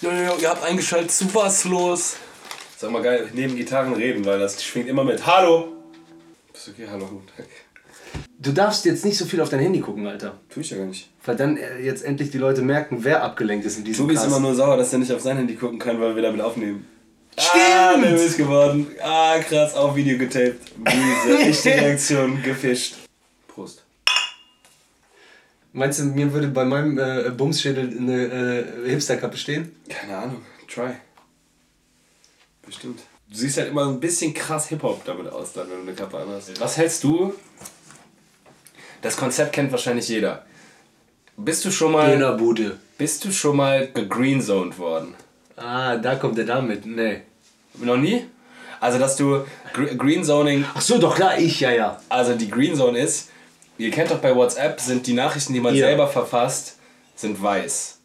Jo, jo, ihr habt eingeschaltet zu was los? Sag mal geil, neben Gitarren reden, weil das schwingt immer mit. Hallo! Bist okay, hallo, guten Tag. Du darfst jetzt nicht so viel auf dein Handy gucken, Alter. Tu ich ja gar nicht. Weil dann äh, jetzt endlich die Leute merken, wer abgelenkt ist in diesem Tobi ist Cast. immer nur sauer, dass er nicht auf sein Handy gucken kann, weil wir damit aufnehmen. Stimmt! Ah, nervös geworden. Ah, krass, auf Video getaped. Diese echte Reaktion gefischt. Prost. Meinst du, mir würde bei meinem äh, Bumsschädel eine äh, Hipsterkappe stehen? Keine Ahnung, try. Bestimmt. Du siehst halt immer ein bisschen krass Hip-Hop damit aus, dann, wenn du eine Kappe anhast. Was hältst du? Das Konzept kennt wahrscheinlich jeder. Bist du schon mal, Dönerbude. bist du schon mal gegreenzoned worden? Ah, da kommt er damit. Nee. Noch nie? Also, dass du Gre Green Zoning, Ach so, doch klar, ich, ja, ja. also die Green Zone ist, ihr kennt doch bei WhatsApp, sind die Nachrichten, die man Ja. selber verfasst, sind weiß.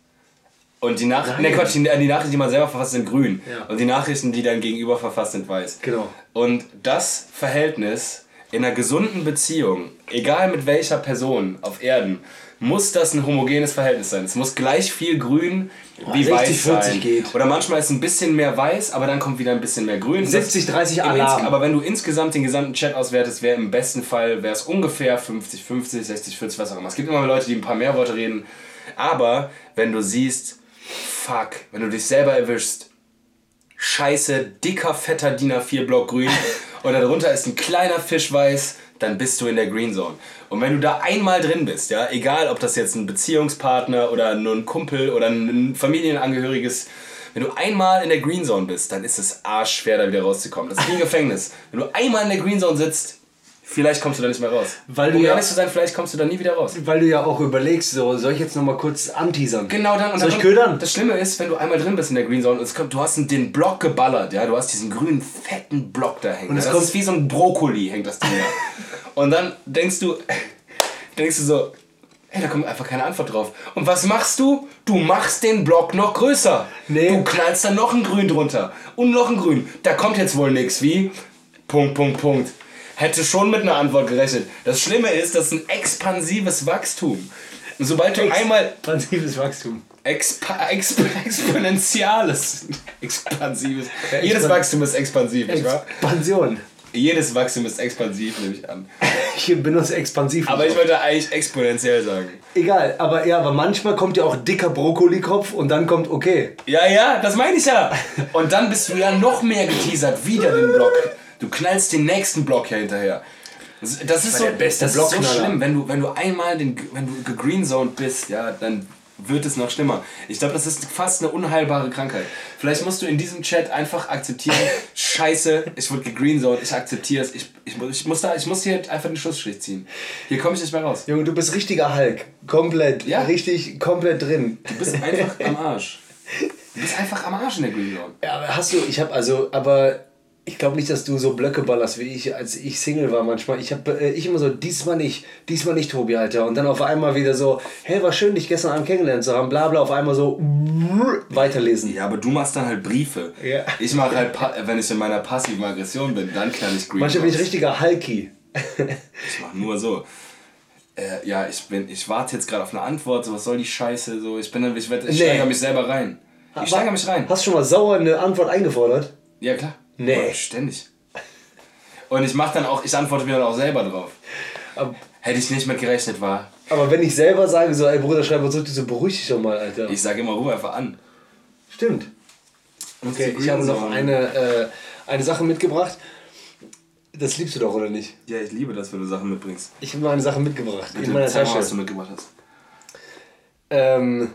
Und die, Nach Nein. nee, Quatsch, die, die Nachrichten, die man selber verfasst, sind grün. Ja. Und die Nachrichten, die dein Gegenüber verfasst, sind weiß. Genau. Und das Verhältnis in einer gesunden Beziehung, egal mit welcher Person auf Erden, muss das ein homogenes Verhältnis sein. Es muss gleich viel grün wie 60, weiß 40 sein. geht. Oder manchmal ist ein bisschen mehr weiß, aber dann kommt wieder ein bisschen mehr grün. 70, 30 Im Alarm. Aber wenn du insgesamt den gesamten Chat auswertest, wäre im besten Fall wäre es ungefähr 50, 50, 60, 40, was auch immer. Es gibt immer Leute, die ein paar mehr Worte reden. Aber wenn du siehst, fuck, wenn du dich selber erwischst, scheiße, dicker, fetter DIN A4 Block grün und darunter ist ein kleiner Fisch weiß, dann bist du in der Green Zone. Und wenn du da einmal drin bist, ja, egal ob das jetzt ein Beziehungspartner oder nur ein Kumpel oder ein Familienangehöriges, wenn du einmal in der Green Zone bist, dann ist es arschschwer da wieder rauszukommen. Das ist wie ein Gefängnis. Wenn du einmal in der Green Zone sitzt, vielleicht kommst du da nicht mehr raus. Weil du um ja- ehrlich zu sein, vielleicht kommst du da nie wieder raus. Weil du ja auch überlegst, so, soll ich jetzt nochmal kurz anteasern? Genau dann. Und Soll dann, ich ködern? Das Schlimme ist, wenn du einmal drin bist in der Green Zone und es kommt, du hast den Block geballert, ja, du hast diesen grünen, fetten Block da hängen. Und es das kommt- ist wie so ein Brokkoli, hängt das Ding da. Und dann denkst du, denkst du so, ey, da kommt einfach keine Antwort drauf. Und was machst du? Du machst den Block noch größer. Nee. Du knallst dann noch ein Grün drunter. Und noch ein Grün. Da kommt jetzt wohl nichts wie Punkt, Punkt, Punkt. Hätte schon mit einer Antwort gerechnet. Das Schlimme ist, das ist ein expansives Wachstum. Und sobald du einmal Expansives Wachstum. Expa exp exponentiales. Expansives. Jedes Wachstum ist expansiv, nicht wahr? Expansion. Jedes Wachstum ist expansiv, nehme ich an. Ich benutze expansiv. Aber ich würde eigentlich exponentiell sagen. Egal, aber ja, aber manchmal kommt ja auch dicker Brokkolikopf und dann kommt okay. Ja, ja, das meine ich ja. Und dann bist du ja noch mehr geteasert, wieder den Block. Du knallst den nächsten Block hier hinterher. Das das ist so, der beste das ist so schlimm, wenn du, wenn du einmal den, wenn du gegreenzoned bist, ja, dann wird es noch schlimmer. Ich glaube, das ist fast eine unheilbare Krankheit. Vielleicht musst du in diesem Chat einfach akzeptieren, scheiße, ich wurde gegreenzoned, ich akzeptiere es, ich, ich, muss- ich, muss da, ich muss hier einfach den Schlussstrich ziehen. Hier komme ich nicht mehr raus. Junge, du bist richtiger Hulk. Komplett. Ja. Richtig, komplett drin. Du bist einfach am Arsch. Du bist einfach am Arsch in der Green Zone. Ja, aber hast du, ich habe also, aber ich glaube nicht, dass du so Blöcke ballerst wie ich, als ich Single war manchmal. Ich habe äh, ich immer so, diesmal nicht, diesmal nicht, Tobi, Alter. Und dann auf einmal wieder so, hey, war schön, dich gestern Abend kennengelernt zu haben, bla bla, auf einmal so weiterlesen. Ja, aber du machst dann halt Briefe. Ja. Ich mache halt, wenn ich in meiner passiven Aggression bin, dann knall ich Green. Manchmal bin ich richtiger Hulky. Ich mach nur so. Äh, ja, ich bin, ich warte jetzt gerade auf eine Antwort. So, was soll die Scheiße? So, ich bin, dann- ich, werd, ich Nee. steigere mich selber rein. Ich steigere mich rein. Hast du schon mal sauer eine Antwort eingefordert? Ja klar. Nee. Ständig. Und ich mach dann auch, ich antworte mir dann auch selber drauf. Aber, Hätte ich nicht mit gerechnet, war. aber wenn ich selber sage, so, ey Bruder, schreib mal zurück, so, beruhig dich doch mal, Alter. Ich sage immer, ruf einfach an. Stimmt. Okay, ich habe noch eine, äh, eine Sache mitgebracht. Das liebst du doch, oder nicht? Ja, ich liebe das, wenn du Sachen mitbringst. Ich habe mal eine Sache mitgebracht. in Bitte meiner zeig mal, Tasche. was du mitgebracht hast. Ähm,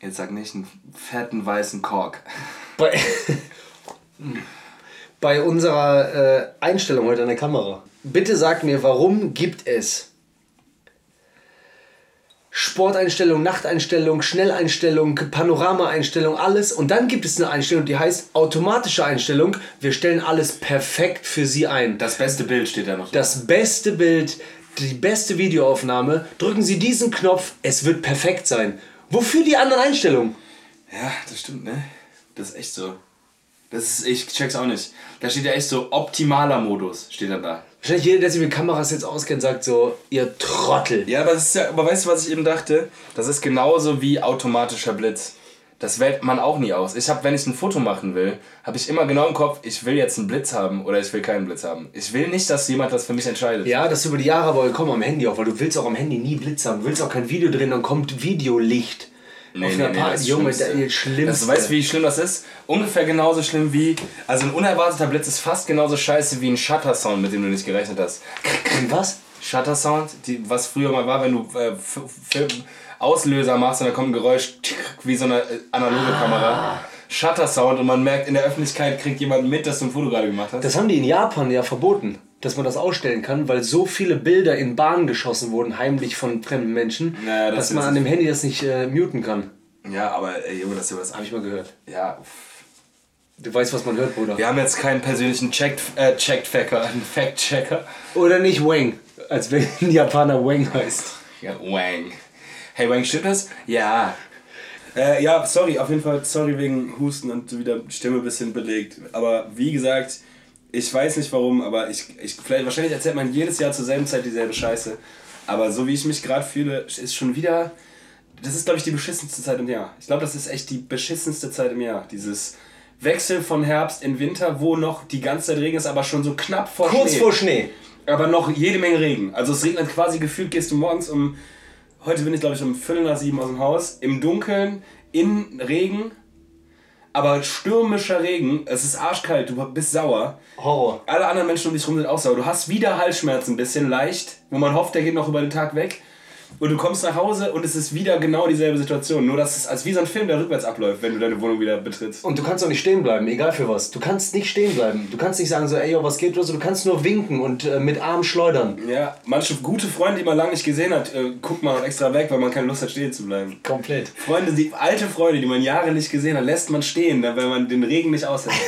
Jetzt sag nicht einen fetten weißen Kork. bei, bei unserer äh, Einstellung heute an der Kamera. Bitte sag mir, warum gibt es Sporteinstellung, Nachteinstellung, Schnelleinstellung, Panoramaeinstellung, alles. Und dann gibt es eine Einstellung, die heißt automatische Einstellung. Wir stellen alles perfekt für Sie ein. Das beste Bild steht da noch. Das beste Bild, die beste Videoaufnahme. Drücken Sie diesen Knopf, es wird perfekt sein. Wofür die anderen Einstellungen? Ja, das stimmt, ne? Das ist echt so. Das ist, ich check's auch nicht. Da steht ja echt so optimaler Modus, steht dann da. Wahrscheinlich jeder, der sich mit Kameras jetzt auskennt, sagt so, ihr Trottel. Ja, aber, das ist ja, aber weißt du, was ich eben dachte? Das ist genauso wie automatischer Blitz. Das wählt man auch nie aus. Ich habe, wenn ich ein Foto machen will, habe ich immer genau im Kopf, ich will jetzt einen Blitz haben oder ich will keinen Blitz haben. Ich will nicht, dass jemand das für mich entscheidet. Ja, das ist über die Jahre aber gekommen am Handy auch, weil du willst auch am Handy nie Blitz haben. Du willst auch kein Video drehen, dann kommt Videolicht. Auf einer Party. das Junge, Schlimmste. das Schlimmste. Das, weißt du, wie schlimm das ist? Ungefähr genauso schlimm wie. Also ein unerwarteter Blitz ist fast genauso scheiße wie ein Shutter-Sound, mit dem du nicht gerechnet hast. Was? Shutter-Sound, was früher mal war, wenn du äh, Auslöser machst und dann kommt ein Geräusch wie so eine äh, analoge Kamera. Shutter-Sound und man merkt, in der Öffentlichkeit kriegt jemand mit, dass du ein Foto gerade gemacht hast. Das haben die in Japan ja verboten, dass man das ausstellen kann, weil so viele Bilder in Bahnen geschossen wurden, heimlich von fremden Menschen, Naja, das dass man an dem Handy das nicht äh, muten kann. ja, aber ey, Junge, das ist was Habe ich mal gehört. Ja, Du weißt, was man hört, Bruder. wir haben jetzt keinen persönlichen Check, äh, Check-Facker, einen Fact-Checker. Oder nicht Wang, als wenn ein Japaner Wang heißt. Ja, Wang. Hey, Wang, stimmt das? Ja. Äh, ja, sorry, auf jeden Fall, sorry wegen Husten und wieder Stimme ein bisschen belegt. Aber wie gesagt, ich weiß nicht warum, aber ich, ich vielleicht, wahrscheinlich erzählt man jedes Jahr zur selben Zeit dieselbe Scheiße. Aber so wie ich mich gerade fühle, ist schon wieder. Das ist, glaube ich, die beschissenste Zeit im Jahr. Ich glaube, das ist echt die beschissenste Zeit im Jahr. Dieses Wechsel von Herbst in Winter, wo noch die ganze Zeit Regen ist, aber schon so knapp vor Kurz Schnee. vor Schnee. Aber noch jede Menge Regen. Also es regnet quasi gefühlt, gehst du morgens um, heute bin ich glaube ich um Viertel nach sieben aus dem Haus, im Dunkeln, in Regen, aber stürmischer Regen, es ist arschkalt, du bist sauer. Horror. Alle anderen Menschen um dich rum sind auch sauer. Du hast wieder Halsschmerzen, ein bisschen leicht, wo man hofft, der geht noch über den Tag weg. Und du kommst nach Hause und es ist wieder genau dieselbe Situation. Nur, dass es als wie so ein Film, der rückwärts abläuft, wenn du deine Wohnung wieder betrittst. Und du kannst auch nicht stehen bleiben, egal für was. Du kannst nicht stehen bleiben. Du kannst nicht sagen so, ey, yo, was geht los? Du kannst nur winken und äh, mit Arm schleudern. Ja, manche gute Freunde, die man lange nicht gesehen hat, äh, guckt man extra weg, weil man keine Lust hat, stehen zu bleiben. Komplett. Freunde, die alte Freunde, die man Jahre nicht gesehen hat, lässt man stehen, weil man den Regen nicht aushält.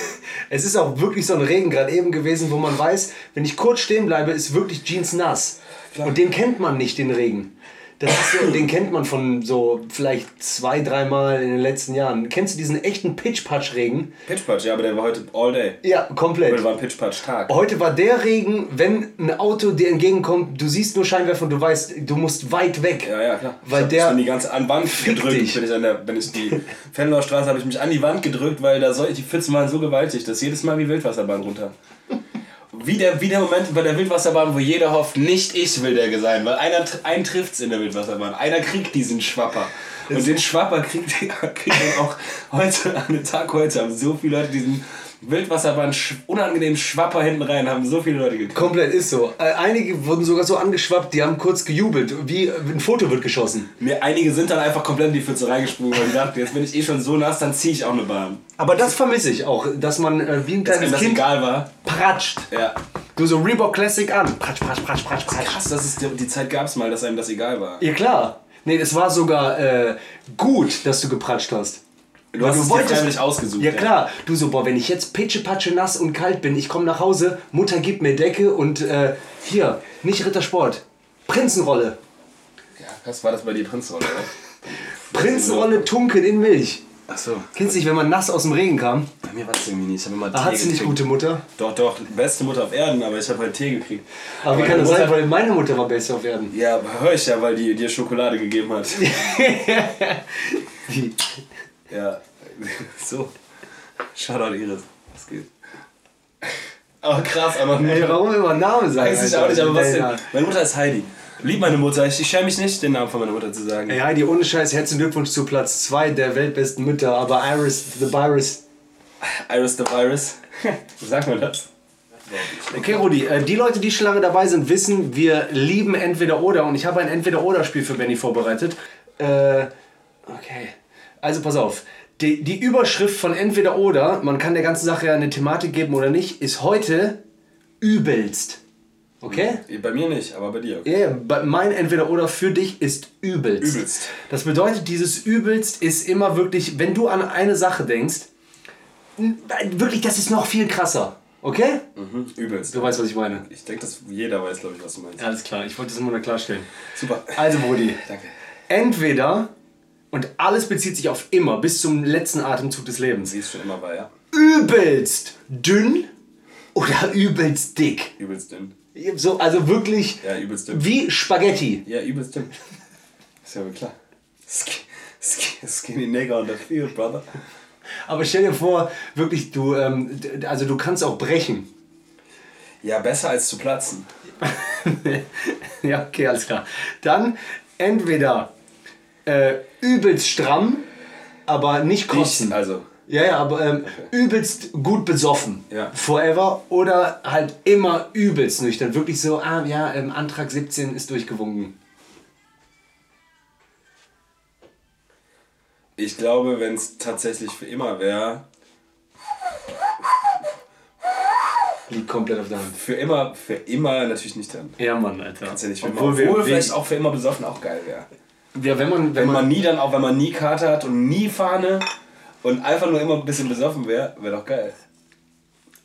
Es ist auch wirklich so ein Regen gerade eben gewesen, wo man weiß, wenn ich kurz stehen bleibe, ist wirklich Jeans nass. Und den kennt man nicht, den Regen. Das ist so, den kennt man von so vielleicht zwei, dreimal in den letzten Jahren. Kennst du diesen echten Pitch-Patch-Regen? Pitchpatch, ja, aber der war heute all day. Ja, komplett. Heute war ein Pitchpatch-Tag. Heute war der Regen, wenn ein Auto dir entgegenkommt, du siehst nur Scheinwerfer und du weißt, du musst weit weg. Ja, ja, klar. Weil ich hab der- mich an die ganze an Wand gedrückt. dich. Bin ich an der, bin ich die Fenloer Straße habe ich mich an die Wand gedrückt, weil da soll, die Pfützen waren so gewaltig, dass jedes Mal wie Wildwasserbahn runter. Wie der, wie der Moment bei der Wildwasserbahn, wo jeder hofft, nicht ich will der sein, weil einer einen trifft's in der Wildwasserbahn. Einer kriegt diesen Schwapper. Und den Schwapper kriegt, kriegt man auch heute, an dem Tag heute, haben so viele Leute diesen Wildwasserbahn sch unangenehmen Schwapper hinten rein, haben so viele Leute gekriegt. Komplett ist so. Äh, Einige wurden sogar so angeschwappt, die haben kurz gejubelt, wie ein Foto wird geschossen. Mir, einige sind dann einfach komplett in die Pfütze reingesprungen, die dachten, jetzt bin ich eh schon so nass, dann ziehe ich auch eine Bahn. Aber das vermisse ich auch, dass man äh, wie ein Dass kleines das Kind egal war. pratscht. Ja. Du so Reebok Classic an. Pratsch, pratsch, pratsch, pratsch, pratsch. Krass, dass es die, die Zeit gab es mal, dass einem das egal war. Ja klar. Nee, es war sogar äh, gut, dass du gepratscht hast. Du hast du es dir wolltest- freiwillig ausgesucht. Ja klar, du so, boah, wenn ich jetzt pitschepatsche nass und kalt bin, ich komme nach Hause, Mutter gibt mir Decke und äh, hier, nicht Rittersport, Prinzenrolle. Ja, was war das bei dir, Prinzrolle, oder? Prinzenrolle tunken in Milch. Achso. Kennst du nicht, wenn man nass aus dem Regen kam? Bei mir war es irgendwie nicht. Ich habe immer Ah, hat sie nicht gute Mutter? Doch, doch, beste Mutter auf Erden, aber ich habe halt Tee gekriegt. Aber wie meine kann das sein, Mutter- weil meine Mutter war besser auf Erden. Ja, aber hör ich ja, weil die dir Schokolade gegeben hat. Wie? Ja. So. Shoutout Iris. Was geht? Aber krass, aber Ey, warum immer Name sagen? Weiß ich auch nicht, aber was denn? Meine Mutter ist Heidi. Lieb meine Mutter. Ich, ich schäme mich nicht, den Namen von meiner Mutter zu sagen. Ey Heidi, ohne Scheiß, herzlichen Glückwunsch zu Platz 2 der weltbesten Mütter, aber Iris the Virus. Iris the Virus. Sag mal das. Okay, Rudi, äh, die Leute, die schon lange dabei sind, wissen, wir lieben Entweder-Oder und ich habe ein Entweder-Oder-Spiel für Benny vorbereitet. Äh, okay. Also pass auf. Die, die Überschrift von Entweder-Oder, man kann der ganzen Sache ja eine Thematik geben oder nicht, ist heute übelst. Okay? Bei mir nicht, aber bei dir. Okay. Ja, yeah, mein Entweder-Oder für dich ist übelst. Übelst. Das bedeutet, dieses übelst ist immer wirklich, wenn du an eine Sache denkst, wirklich, das ist noch viel krasser. Okay? Mhm. Übelst. Du weißt, was ich meine. Ich denke, dass jeder weiß, glaube ich, was du meinst. Alles klar, ich wollte das nur mal klarstellen. Super. Also, Brudi, Danke. entweder, und alles bezieht sich auf immer, bis zum letzten Atemzug des Lebens, Sie ist schon immer war, ja. übelst dünn oder übelst dick. Übelst dünn. So, also wirklich Ja, übelst dünn. wie Spaghetti. Ja, übelst dünn. Ist ja wohl klar. Sk Skinny nigger on the field, brother. Aber stell dir vor, wirklich, du, ähm, also du kannst auch brechen. Ja, besser als zu platzen. ja, okay, alles klar. Dann entweder äh, übelst stramm, aber nicht kotzen. Ich, also, Ja, ja, aber ähm, übelst gut besoffen. Ja. Forever. Oder halt immer übelst nüchtern. Wirklich so, ah ja, ähm, Antrag 17 ist durchgewunken. ich glaube, wenn es tatsächlich für immer wäre, Liegt komplett auf der Hand. für immer, für immer natürlich nicht dann. Ja, Mann, Alter. Kannst ja nicht für immer. Obwohl, Obwohl wir, vielleicht auch für immer besoffen auch geil wäre. Ja, wenn man, wenn Wenn man, man nie dann auch, wenn man nie Kater hat und nie Fahne und einfach nur immer ein bisschen besoffen wäre, wäre doch geil.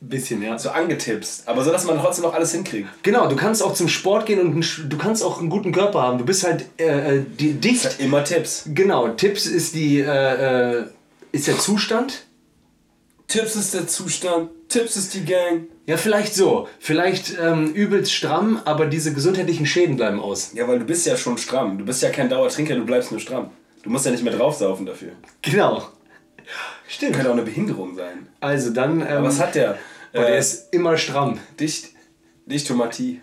bisschen, ja. So angetipst, aber so, dass man trotzdem noch alles hinkriegt. Genau, du kannst auch zum Sport gehen und du kannst auch einen guten Körper haben. Du bist halt äh, äh, die, dicht. Immer Tipps. Genau, Tipps ist die, äh, äh, ist der Zustand. Tipps ist der Zustand, Tipps ist die Gang. Ja, vielleicht so. Vielleicht ähm, übelst stramm, aber diese gesundheitlichen Schäden bleiben aus. Ja, weil du bist ja schon stramm. Du bist ja kein Dauertrinker, du bleibst nur stramm. Du musst ja nicht mehr draufsaufen dafür. Genau. Stimmt. Könnte auch eine Behinderung sein. Also dann. Ähm, Aber was hat der? boah, der Äh, ist immer stramm. dicht, dicht Tomatie.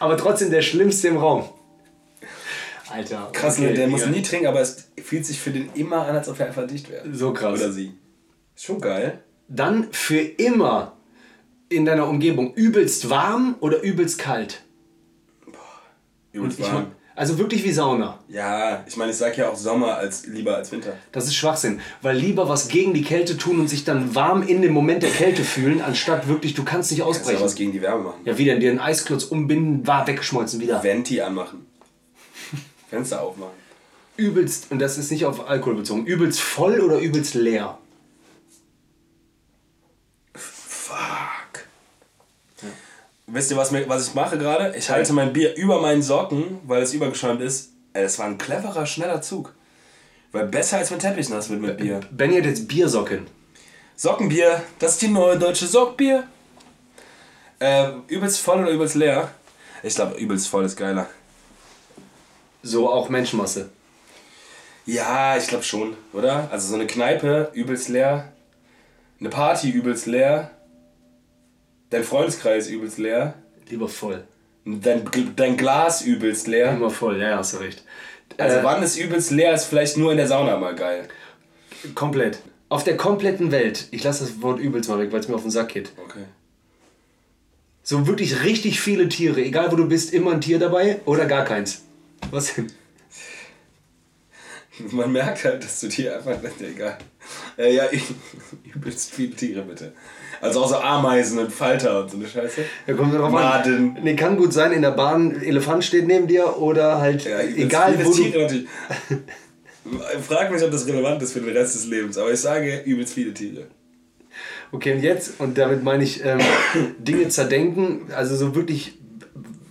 Aber trotzdem der Schlimmste im Raum. Alter. Krass, okay, der muss Digga. nie trinken, aber es fühlt sich für den immer an, als ob er einfach dicht wäre. So krass. Oder sie. Ist schon geil. Dann für immer in deiner Umgebung übelst warm oder übelst kalt. Übelst Ich warm. mein, also wirklich wie Sauna. Ja, ich meine, ich sag ja auch Sommer als lieber als Winter. Das ist Schwachsinn. Weil lieber was gegen die Kälte tun und sich dann warm in dem Moment der Kälte fühlen, anstatt wirklich, du kannst nicht Kannst ja ausbrechen. was gegen die Wärme machen. Ja, wieder dir einen Eisklotz umbinden, war weggeschmolzen wieder. Venti anmachen. Fenster aufmachen. Übelst, und das ist nicht auf Alkohol bezogen, übelst voll oder übelst leer? Fuck. Wisst ihr, was, mir, was ich mache gerade? Ich halte mein Bier über meinen Socken, weil es übergeschäumt ist. Das war ein cleverer, schneller Zug. Weil besser als mit Teppich nass wird mit Bier. Benny hat jetzt Biersocken. Sockenbier, das ist die neue deutsche Sockbier. Äh, übelst voll oder übelst leer? Ich glaube, übelst voll ist geiler. So auch Menschenmasse. Ja, ich glaube schon, oder? Also so eine Kneipe, übelst leer. Eine Party, übelst leer. Dein Freundeskreis, übelst leer. Lieber voll. Dein, dein Glas, übelst leer. Immer voll, ja, hast du recht. Also Äh, wann ist übelst leer, ist vielleicht nur in der Sauna mal geil. komplett. Auf der kompletten Welt, ich lasse das Wort übelst mal weg, weil es mir auf den Sack geht. Okay. So wirklich richtig viele Tiere, egal wo du bist, immer ein Tier dabei oder gar keins. Was denn? Man merkt halt, dass du dir einfach... Egal. Äh, ja, übelst viele Tiere, bitte. Also auch so Ameisen und Falter und so eine Scheiße. Ja, kommt drauf Maden. an. Nee, kann gut sein, in der Bahn, Elefant steht neben dir oder halt, Ja, egal wo du... Natürlich. Frag mich, ob das relevant ist für den Rest des Lebens, aber ich sage übelst viele Tiere. Okay, und jetzt, und damit meine ich ähm, Dinge zerdenken, also so wirklich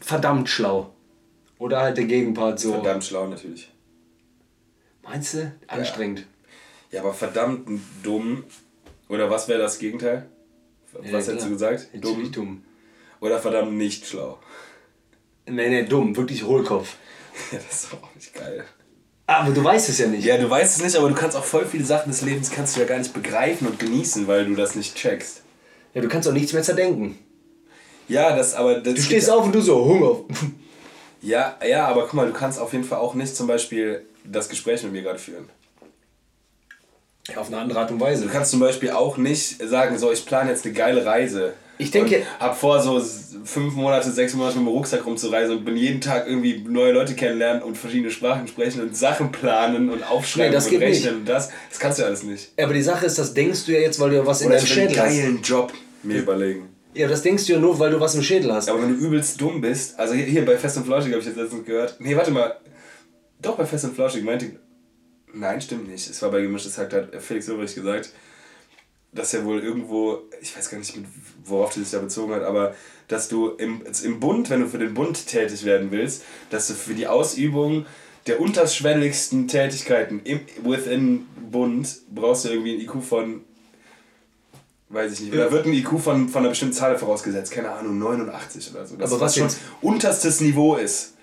verdammt schlau. Oder halt der Gegenpart so. Verdammt schlau natürlich. Meinst du? Anstrengend. Ja, aber verdammt dumm. Oder was wäre das Gegenteil? Was Ja, hättest du gesagt? Dumm. dumm. Oder verdammt nicht schlau. Nee, nee, dumm. Wirklich Hohlkopf. Ja, das ist auch nicht geil. Aber du weißt es ja nicht. Ja, du weißt es nicht, aber du kannst auch voll viele Sachen des Lebens kannst du ja gar nicht begreifen und genießen, weil du das nicht checkst. Ja, du kannst auch nichts mehr zerdenken. Ja, das aber das Du stehst auf und du so, Hunger. Ja, ja, aber guck mal, du kannst auf jeden Fall auch nicht zum Beispiel das Gespräch mit mir gerade führen. Ja, auf eine andere Art und Weise. Du kannst zum Beispiel auch nicht sagen, so ich plane jetzt eine geile Reise. Ich denke- Und hab vor, so fünf Monate, sechs Monate mit dem Rucksack rumzureisen und bin jeden Tag irgendwie neue Leute kennenlernen und verschiedene Sprachen sprechen und Sachen planen und aufschreiben Nee, das und geht nicht. rechnen und das. Das kannst du alles nicht. Aber die Sache ist, das denkst du ja jetzt, weil du ja was in Oder deinem ich einen Schädel hast. geilen Job mir überlegen. Ja, das denkst du ja nur, weil du was im Schädel hast. Aber wenn du übelst dumm bist, also hier, hier bei Fest und Flauschig habe ich jetzt letztens gehört. Nee, warte mal. Doch, bei Fest und Flauschig meinte. Nein, stimmt nicht. Es war bei Gemischtes Hack, da hat Felix Ulrich gesagt, dass er wohl irgendwo, ich weiß gar nicht, mit, worauf die sich da bezogen hat, aber dass du im, im Bund, wenn du für den Bund tätig werden willst, dass du für die Ausübung der unterschwelligsten Tätigkeiten im within Bund brauchst du irgendwie ein IQ von weiß ich nicht. Oder wird ein IQ von, von einer bestimmten Zahl vorausgesetzt? Keine Ahnung, 89 oder so. Dass Aber was schon unterstes Niveau ist.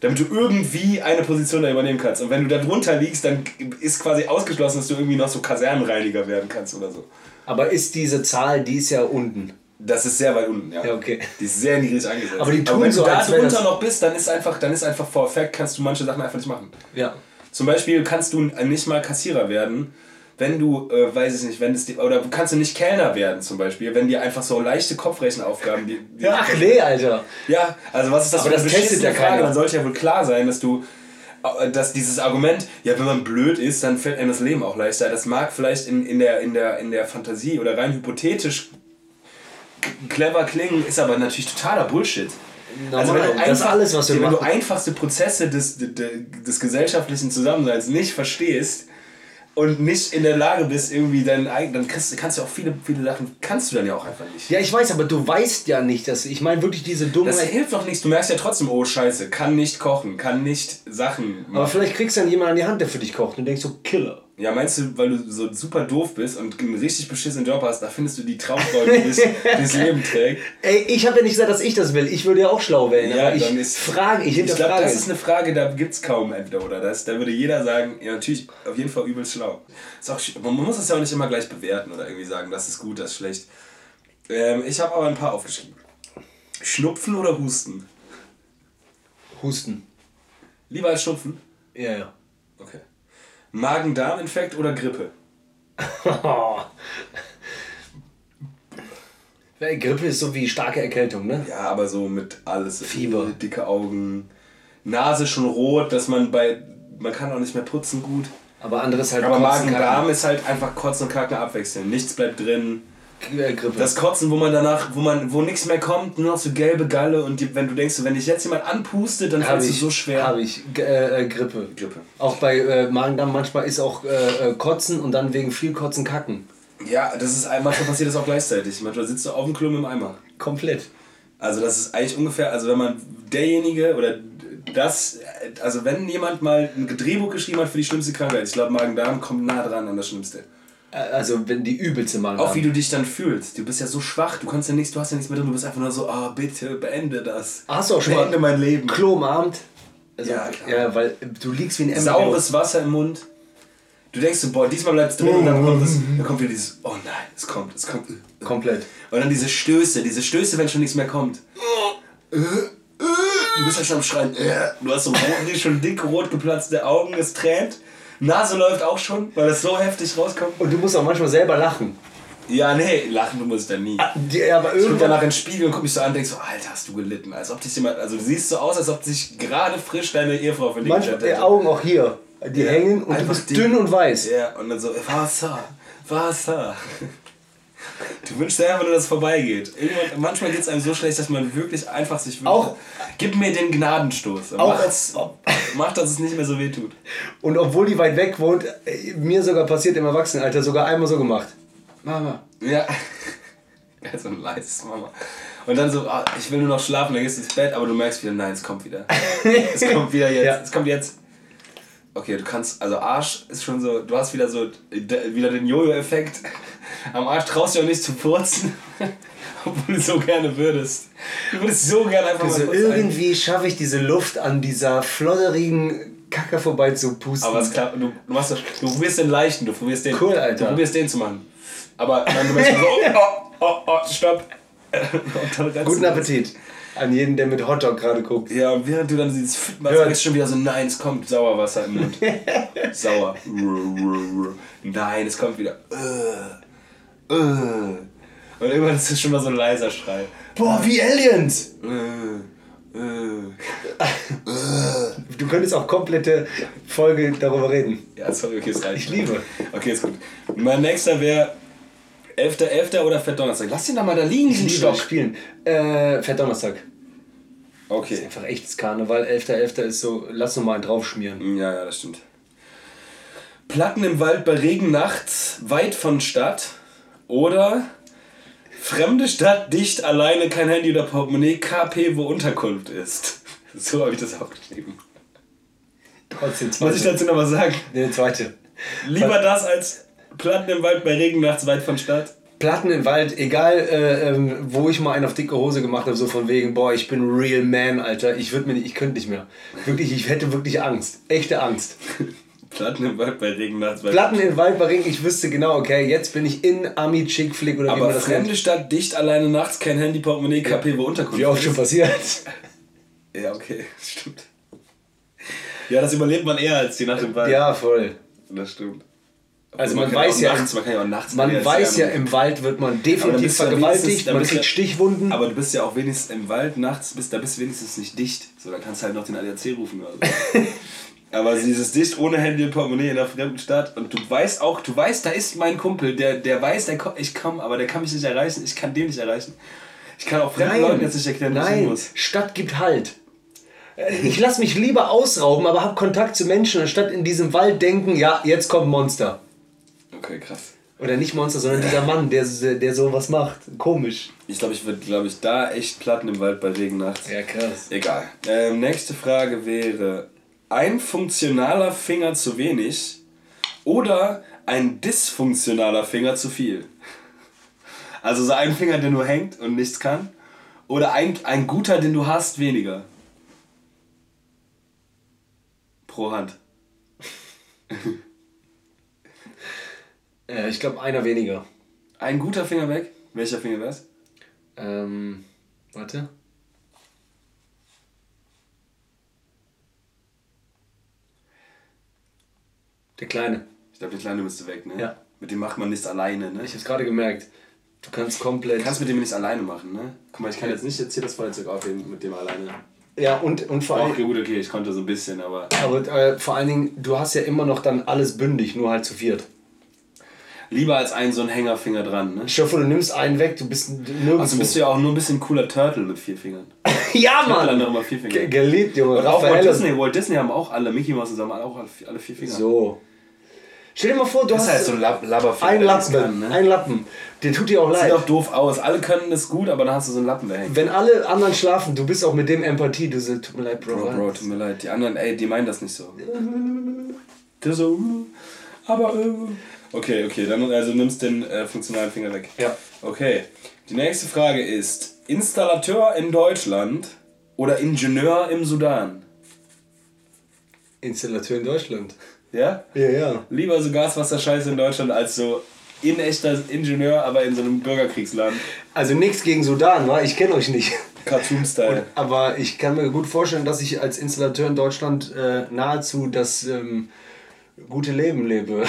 Damit du irgendwie eine Position da übernehmen kannst. Und wenn du da drunter liegst, dann ist quasi ausgeschlossen, dass du irgendwie noch so Kasernenreiniger werden kannst oder so. Aber ist diese Zahl, die ist ja unten. Das ist sehr weit unten, ja. Ja, okay. Die ist sehr niedrig eingesetzt. Aber die tun wenn so, du da drunter noch bist, dann ist einfach, dann ist einfach vor Effekt, kannst du manche Sachen einfach nicht machen. Ja. Zum Beispiel kannst du nicht mal Kassierer werden, wenn du, äh, weiß ich nicht, wenn es dir, oder kannst du nicht Kellner werden zum Beispiel, wenn dir einfach so leichte Kopfrechenaufgaben, die, die Ach nee, Alter. ja, also was ist das Aber für das testet ja Frage? keiner. Dann sollte ja wohl klar sein, dass du, äh, dass dieses Argument, ja, wenn man blöd ist, dann fällt einem das Leben auch leichter. Das mag vielleicht in, in, der, in, der, in der Fantasie oder rein hypothetisch clever klingen, ist aber natürlich totaler Bullshit. Also wenn du, Normal. Einfach, alles, was wir wenn du einfachste Prozesse des, des, des gesellschaftlichen Zusammenseins nicht verstehst und nicht in der Lage bist, irgendwie deinen eigenen, dann kriegst, kannst du auch viele, viele Sachen, kannst du dann ja auch einfach nicht. Ja, ich weiß, aber du weißt ja nicht, dass ich meine wirklich diese dumme. Das hilft doch nichts. Du merkst ja trotzdem, oh Scheiße, kann nicht kochen, kann nicht Sachen aber machen. vielleicht kriegst du dann jemanden an die Hand, der für dich kocht und denkst so, Killer. Ja, meinst du, weil du so super doof bist und einen richtig beschissenen Job hast, da findest du die Traumfrau, die das, Leben trägt? Ey, ich habe ja nicht gesagt, dass ich das will. Ich würde ja auch schlau wählen. Ja, ich ist- frage, ich Ich glaube, hinterfrage. das ist eine Frage, da gibt es kaum entweder oder das. Da würde jeder sagen, ja, natürlich, auf jeden Fall übelst schlau. Ist auch, man muss es ja auch nicht immer gleich bewerten oder irgendwie sagen, das ist gut, das ist schlecht. Ähm, ich habe aber ein paar aufgeschrieben. Schnupfen oder Husten? Husten. Lieber als Schnupfen? Ja, ja. Okay. Magen-Darm-Infekt oder Grippe? Grippe ist so wie starke Erkältung, ne? Ja, aber so mit alles. Fieber. Dicke Augen. Nase schon rot, dass man bei. Man kann auch nicht mehr putzen gut. Aber anderes halt Aber Magen-Darm ist halt einfach Kotzen und Kacken abwechseln. Nichts bleibt drin. Grippe. Das Kotzen, wo man danach, wo man, wo nichts mehr kommt, nur noch so gelbe Galle und die, wenn du denkst, wenn dich jetzt jemand anpustet, dann fällst du so schwer. Habe ich. G äh, äh, Grippe. Grippe. Auch bei äh, Magen-Darm manchmal ist auch äh, äh, Kotzen und dann wegen viel Kotzen Kacken. Ja, das ist manchmal passiert das auch gleichzeitig. Manchmal sitzt du auf dem Klo im Eimer. Komplett. Also das ist eigentlich ungefähr, also wenn man derjenige oder das, also wenn jemand mal ein Drehbuch geschrieben hat für die schlimmste Krankheit, ich glaube Magen-Darm kommt nah dran an das Schlimmste. Äh, Also wenn die übelste Magen-Darm. Auch wie du dich dann fühlst. Du bist ja so schwach, du kannst ja nichts, du hast ja nichts mehr drin, du bist einfach nur so, ah bitte, beende das. Hast du auch schon beende mal mein Leben. Klo umarmt? Also, Ja, klar. ja, weil du liegst wie ein Embryo. Saures Wasser im Mund. Du denkst so, boah, diesmal bleibt es drin und dann kommt, das, dann kommt wieder dieses, oh nein, es kommt, es kommt. Komplett. Und dann diese Stöße, diese Stöße, wenn schon nichts mehr kommt. Du bist ja schon am Schreien. Du hast so schon dick rot geplatzte Augen, es tränt. Nase läuft auch schon, weil das so heftig rauskommt. Und du musst auch manchmal selber lachen. Ja, nee, lachen du musst dann nie. Die, aber Ich guck irgendwann. danach in den Spiegel und guck mich so an und denk so, Alter, hast du gelitten. Als ob dich jemand, also du siehst so aus, als ob sich gerade frisch deine Ehefrau verliebt Manchmal die hätte. Augen auch hier. Die Ja, hängen und du einfach bist die- dünn und weiß. Ja, und dann so, Wasser, Wasser. Du wünschst dir einfach nur, dass es vorbeigeht. Irgendwann, manchmal geht es einem so schlecht, dass man wirklich einfach sich wünscht. Auch- Gib mir den Gnadenstoß. Auch Macht's, mach, dass es nicht mehr so weh tut. Und obwohl die weit weg wohnt, mir sogar passiert im Erwachsenenalter, sogar einmal so gemacht. Mama. Ja. Ja, so ein leises Mama. Und dann so, ah, ich will nur noch schlafen, dann gehst du ins Bett, aber du merkst wieder, nein, es kommt wieder. Es kommt wieder jetzt. Ja. Es kommt jetzt. Okay, du kannst, also Arsch ist schon so, du hast wieder so, wieder den Jojo-Effekt. Am Arsch traust du auch nicht zu furzen, obwohl du so gerne würdest. Du würdest so gerne einfach Also mal irgendwie schaffe ich diese Luft an dieser flodderigen Kacke vorbei zu pusten. Aber es klappt, du, du, machst das, du probierst den leichten, du probierst den, Cool, Alter. du probierst den zu machen. Aber dann du merkst so, oh, oh, oh, stopp. Dann rennst Guten Appetit an jeden, der mit Hotdog gerade guckt. Ja, und während du dann dieses Fit machst, du schon wieder so, nein, es kommt Sauerwasser im Mund. Sauer. Nein, es kommt wieder. Äh, äh. Und irgendwann ist es schon mal so ein leiser Schrei. Boah, wie Aliens! Äh. Du könntest auch komplette Folge darüber reden. Ja, sorry, okay, es reicht. Ich liebe. Okay, ist gut. Mein nächster wäre 11.11. oder Fettdonnerstag. Lass den da mal da liegen, Ich diesen Stock. Spielen. Äh, Fett-Donnerstag. Okay. Einfach echtes Karneval. 11.11. ist so, lass noch mal einen draufschmieren. Ja, ja, das stimmt. Platten im Wald bei Regen nachts, weit von Stadt. Oder fremde Stadt, dicht, alleine, kein Handy oder Portemonnaie, KP, wo Unterkunft ist. So habe ich das aufgeschrieben. Trotzdem Muss ich dazu noch was sagen? Nee, zweite. Lieber das als Platten im Wald bei Regen nachts, weit von Stadt. Platten im Wald, egal äh, ähm, wo ich mal einen auf dicke Hose gemacht habe, so von wegen, boah, ich bin real man, Alter. Ich würde mir nicht, ich könnte nicht mehr. Wirklich, ich hätte wirklich Angst. Echte Angst. Platten im Wald bei Regen nachts. bei- Platten im Wald bei Ring, ich wüsste genau, okay, jetzt bin ich in Ami Chick Flick oder wie Aber man das fremde nennt. Stadt, dicht alleine nachts, kein Handy, Portemonnaie, KP, wo Unterkunft Wie ist. schon passiert. Ja, okay, stimmt. Ja, das überlebt man eher als die Nacht im Wald. Ja, voll. Das stimmt. Also man kann weiß ja, nachts, man ja nachts Man realistisch weiß ja, im Wald wird man definitiv vergewaltigt, man kriegt Stichwunden. Aber du bist ja auch wenigstens im Wald nachts, bist, da bist du wenigstens nicht dicht. So, dann kannst du halt noch den ADAC rufen oder so. Aber dieses dicht ohne Handy und Portemonnaie in einer fremden Stadt und du weißt auch, du weißt, da ist mein Kumpel, der, der weiß, der ich komme, aber der kann mich nicht erreichen, ich kann den nicht erreichen. Ich kann auch fremden Leuten jetzt nicht erklären, was ich nein, muss. Stadt gibt Halt. Äh, Ich lasse mich lieber ausrauben, aber habe Kontakt zu Menschen, anstatt in diesem Wald denken, ja, jetzt kommt Monster. Okay, krass. Oder nicht Monster, sondern dieser Mann, der, der sowas macht. Komisch. Ich glaube, ich würde, glaube ich, da echt Platten im Wald bei Regen nachts. Ja, krass. Egal. Ähm, nächste Frage wäre: Ein funktionaler Finger zu wenig oder ein dysfunktionaler Finger zu viel? Also so ein Finger, der nur hängt und nichts kann. Oder ein, ein guter, den du hast, weniger. Pro Hand. Äh, ich glaube, einer weniger. Ein guter Finger weg. Welcher Finger das? Ähm, warte. Der Kleine. Ich glaube, der Kleine müsste weg, ne? Ja. Mit dem macht man nichts alleine, ne? Ich habe gerade gemerkt. Du kannst komplett. Du kannst mit dem nichts alleine machen, ne? Guck mal, ich kann jetzt nicht jetzt hier das Feuerzeug aufheben mit dem alleine. ja, und, und vor allem. Okay, gut, okay, ich konnte so ein bisschen, aber. Aber äh, vor allen Dingen, du hast ja immer noch dann alles bündig, nur halt zu viert. Lieber als ein so ein Hängerfinger dran, ne? Ich hoffe, du nimmst einen weg, du bist nirgendwo. Also bist du ja auch nur ein bisschen cooler Turtle mit vier Fingern. ja, Mann! haben immer vier Finger. Ge- Geliebt, Junge. Und auch Walt. Disney, Walt Disney haben auch alle, Mickey Mouse haben auch alle vier, alle vier Finger. So. Stell dir mal vor, du Das hast halt so ein Lab Labberfinger. einen nichts Lappen. kann, ne? Ein Lappen. Der tut dir auch Sieht leid. auch doof aus. Alle können das gut, aber dann hast du so einen Lappen, hängt. Wenn alle anderen schlafen, du bist auch mit dem Empathie. Du sagst, tut mir leid, Bro. Bro, Bro, tut mir leid. Die anderen, ey, die meinen das nicht so. Der so, aber, äh. Okay, okay, dann also nimmst den äh, funktionalen Finger weg. Ja. Okay, die nächste Frage ist: Installateur in Deutschland oder Ingenieur im Sudan? Installateur in Deutschland. Ja? Ja, ja. Lieber so Gaswasserscheiße in Deutschland als so in echter Ingenieur, aber in so einem Bürgerkriegsland. Also nichts gegen Sudan, wa? Ich kenne euch nicht. Cartoon-Style. Aber ich kann mir gut vorstellen, dass ich als Installateur in Deutschland äh, nahezu das ähm, gute Leben lebe.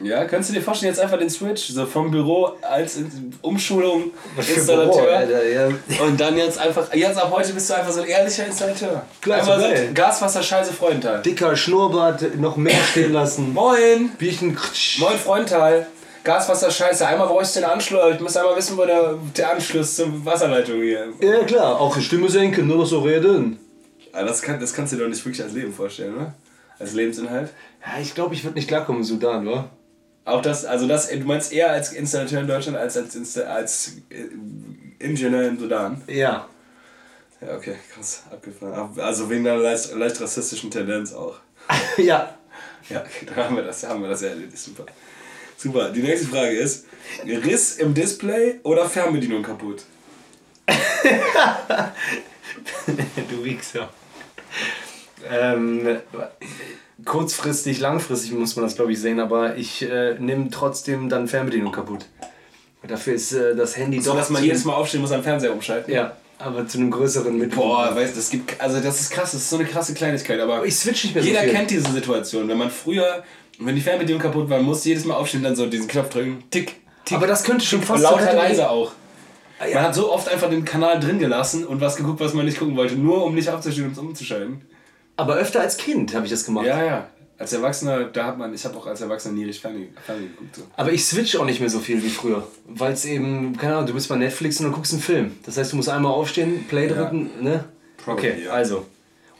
Ja, kannst du dir vorstellen, jetzt einfach den Switch, so vom Büro als Umschulung, Installateur. Alter, ja. Und dann jetzt einfach, jetzt ab heute bist du einfach so ein ehrlicher Installateur. Klar, Einmal so geil. Gaswasser, Scheiße, Freundteil. Dicker Schnurrbart, noch mehr stehen lassen. Moin! Bierchen. Moin, Freundteil. Gaswasser, Scheiße. Einmal brauche ich den Anschluss. Ich muss einmal wissen, wo der, der Anschluss zur Wasserleitung hier Ja, klar. Auch die Stimme senken, nur noch so reden. Ah, das, kann, das kannst du dir doch nicht wirklich als Leben vorstellen, oder? Als Lebensinhalt. Ja, ich glaube, ich würde nicht klarkommen im Sudan, wa? Auch das, also das, du meinst eher als Installateur in Deutschland als als, Insta als äh, Ingenieur im Sudan? Ja. Ja, okay, krass, abgefahren. Also wegen einer leicht, leicht rassistischen Tendenz auch. ja. Ja, okay, dann haben wir das, haben wir das ja erledigt, super. Super, die nächste Frage ist, Riss im Display oder Fernbedienung kaputt? du Wichser. Ähm, kurzfristig, langfristig muss man das, glaube ich, sehen, aber ich äh, nehme trotzdem dann Fernbedienung kaputt. Dafür ist äh, das Handy So, doch. dass man jedes Mal aufstehen muss, am Fernseher umschalten? Ja, aber zu einem größeren mit. Boah, weißt du, das gibt, also das ist krass, das ist so eine krasse Kleinigkeit, aber Ich switch nicht mehr so jeder viel. kennt diese Situation, wenn man früher, wenn die Fernbedienung kaputt war, muss jedes Mal aufstehen und dann so diesen Knopf drücken, tick, tick. Aber das könnte schon Und fast lauter Kategorie- leise auch. Ah, ja. Man hat so oft einfach den Kanal drin gelassen und was geguckt, was man nicht gucken wollte, nur um nicht aufzustehen und es umzuschalten. Aber öfter als Kind habe ich das gemacht. Ja, ja. Als Erwachsener, da hat man, ich habe auch als Erwachsener nie richtig Fernsehen geguckt. So. Aber ich switch auch nicht mehr so viel wie früher. Weil es eben, keine Ahnung, du bist bei Netflix und du guckst einen Film. Das heißt, du musst einmal aufstehen, Play drücken, ne? Probably, Okay, ja. also.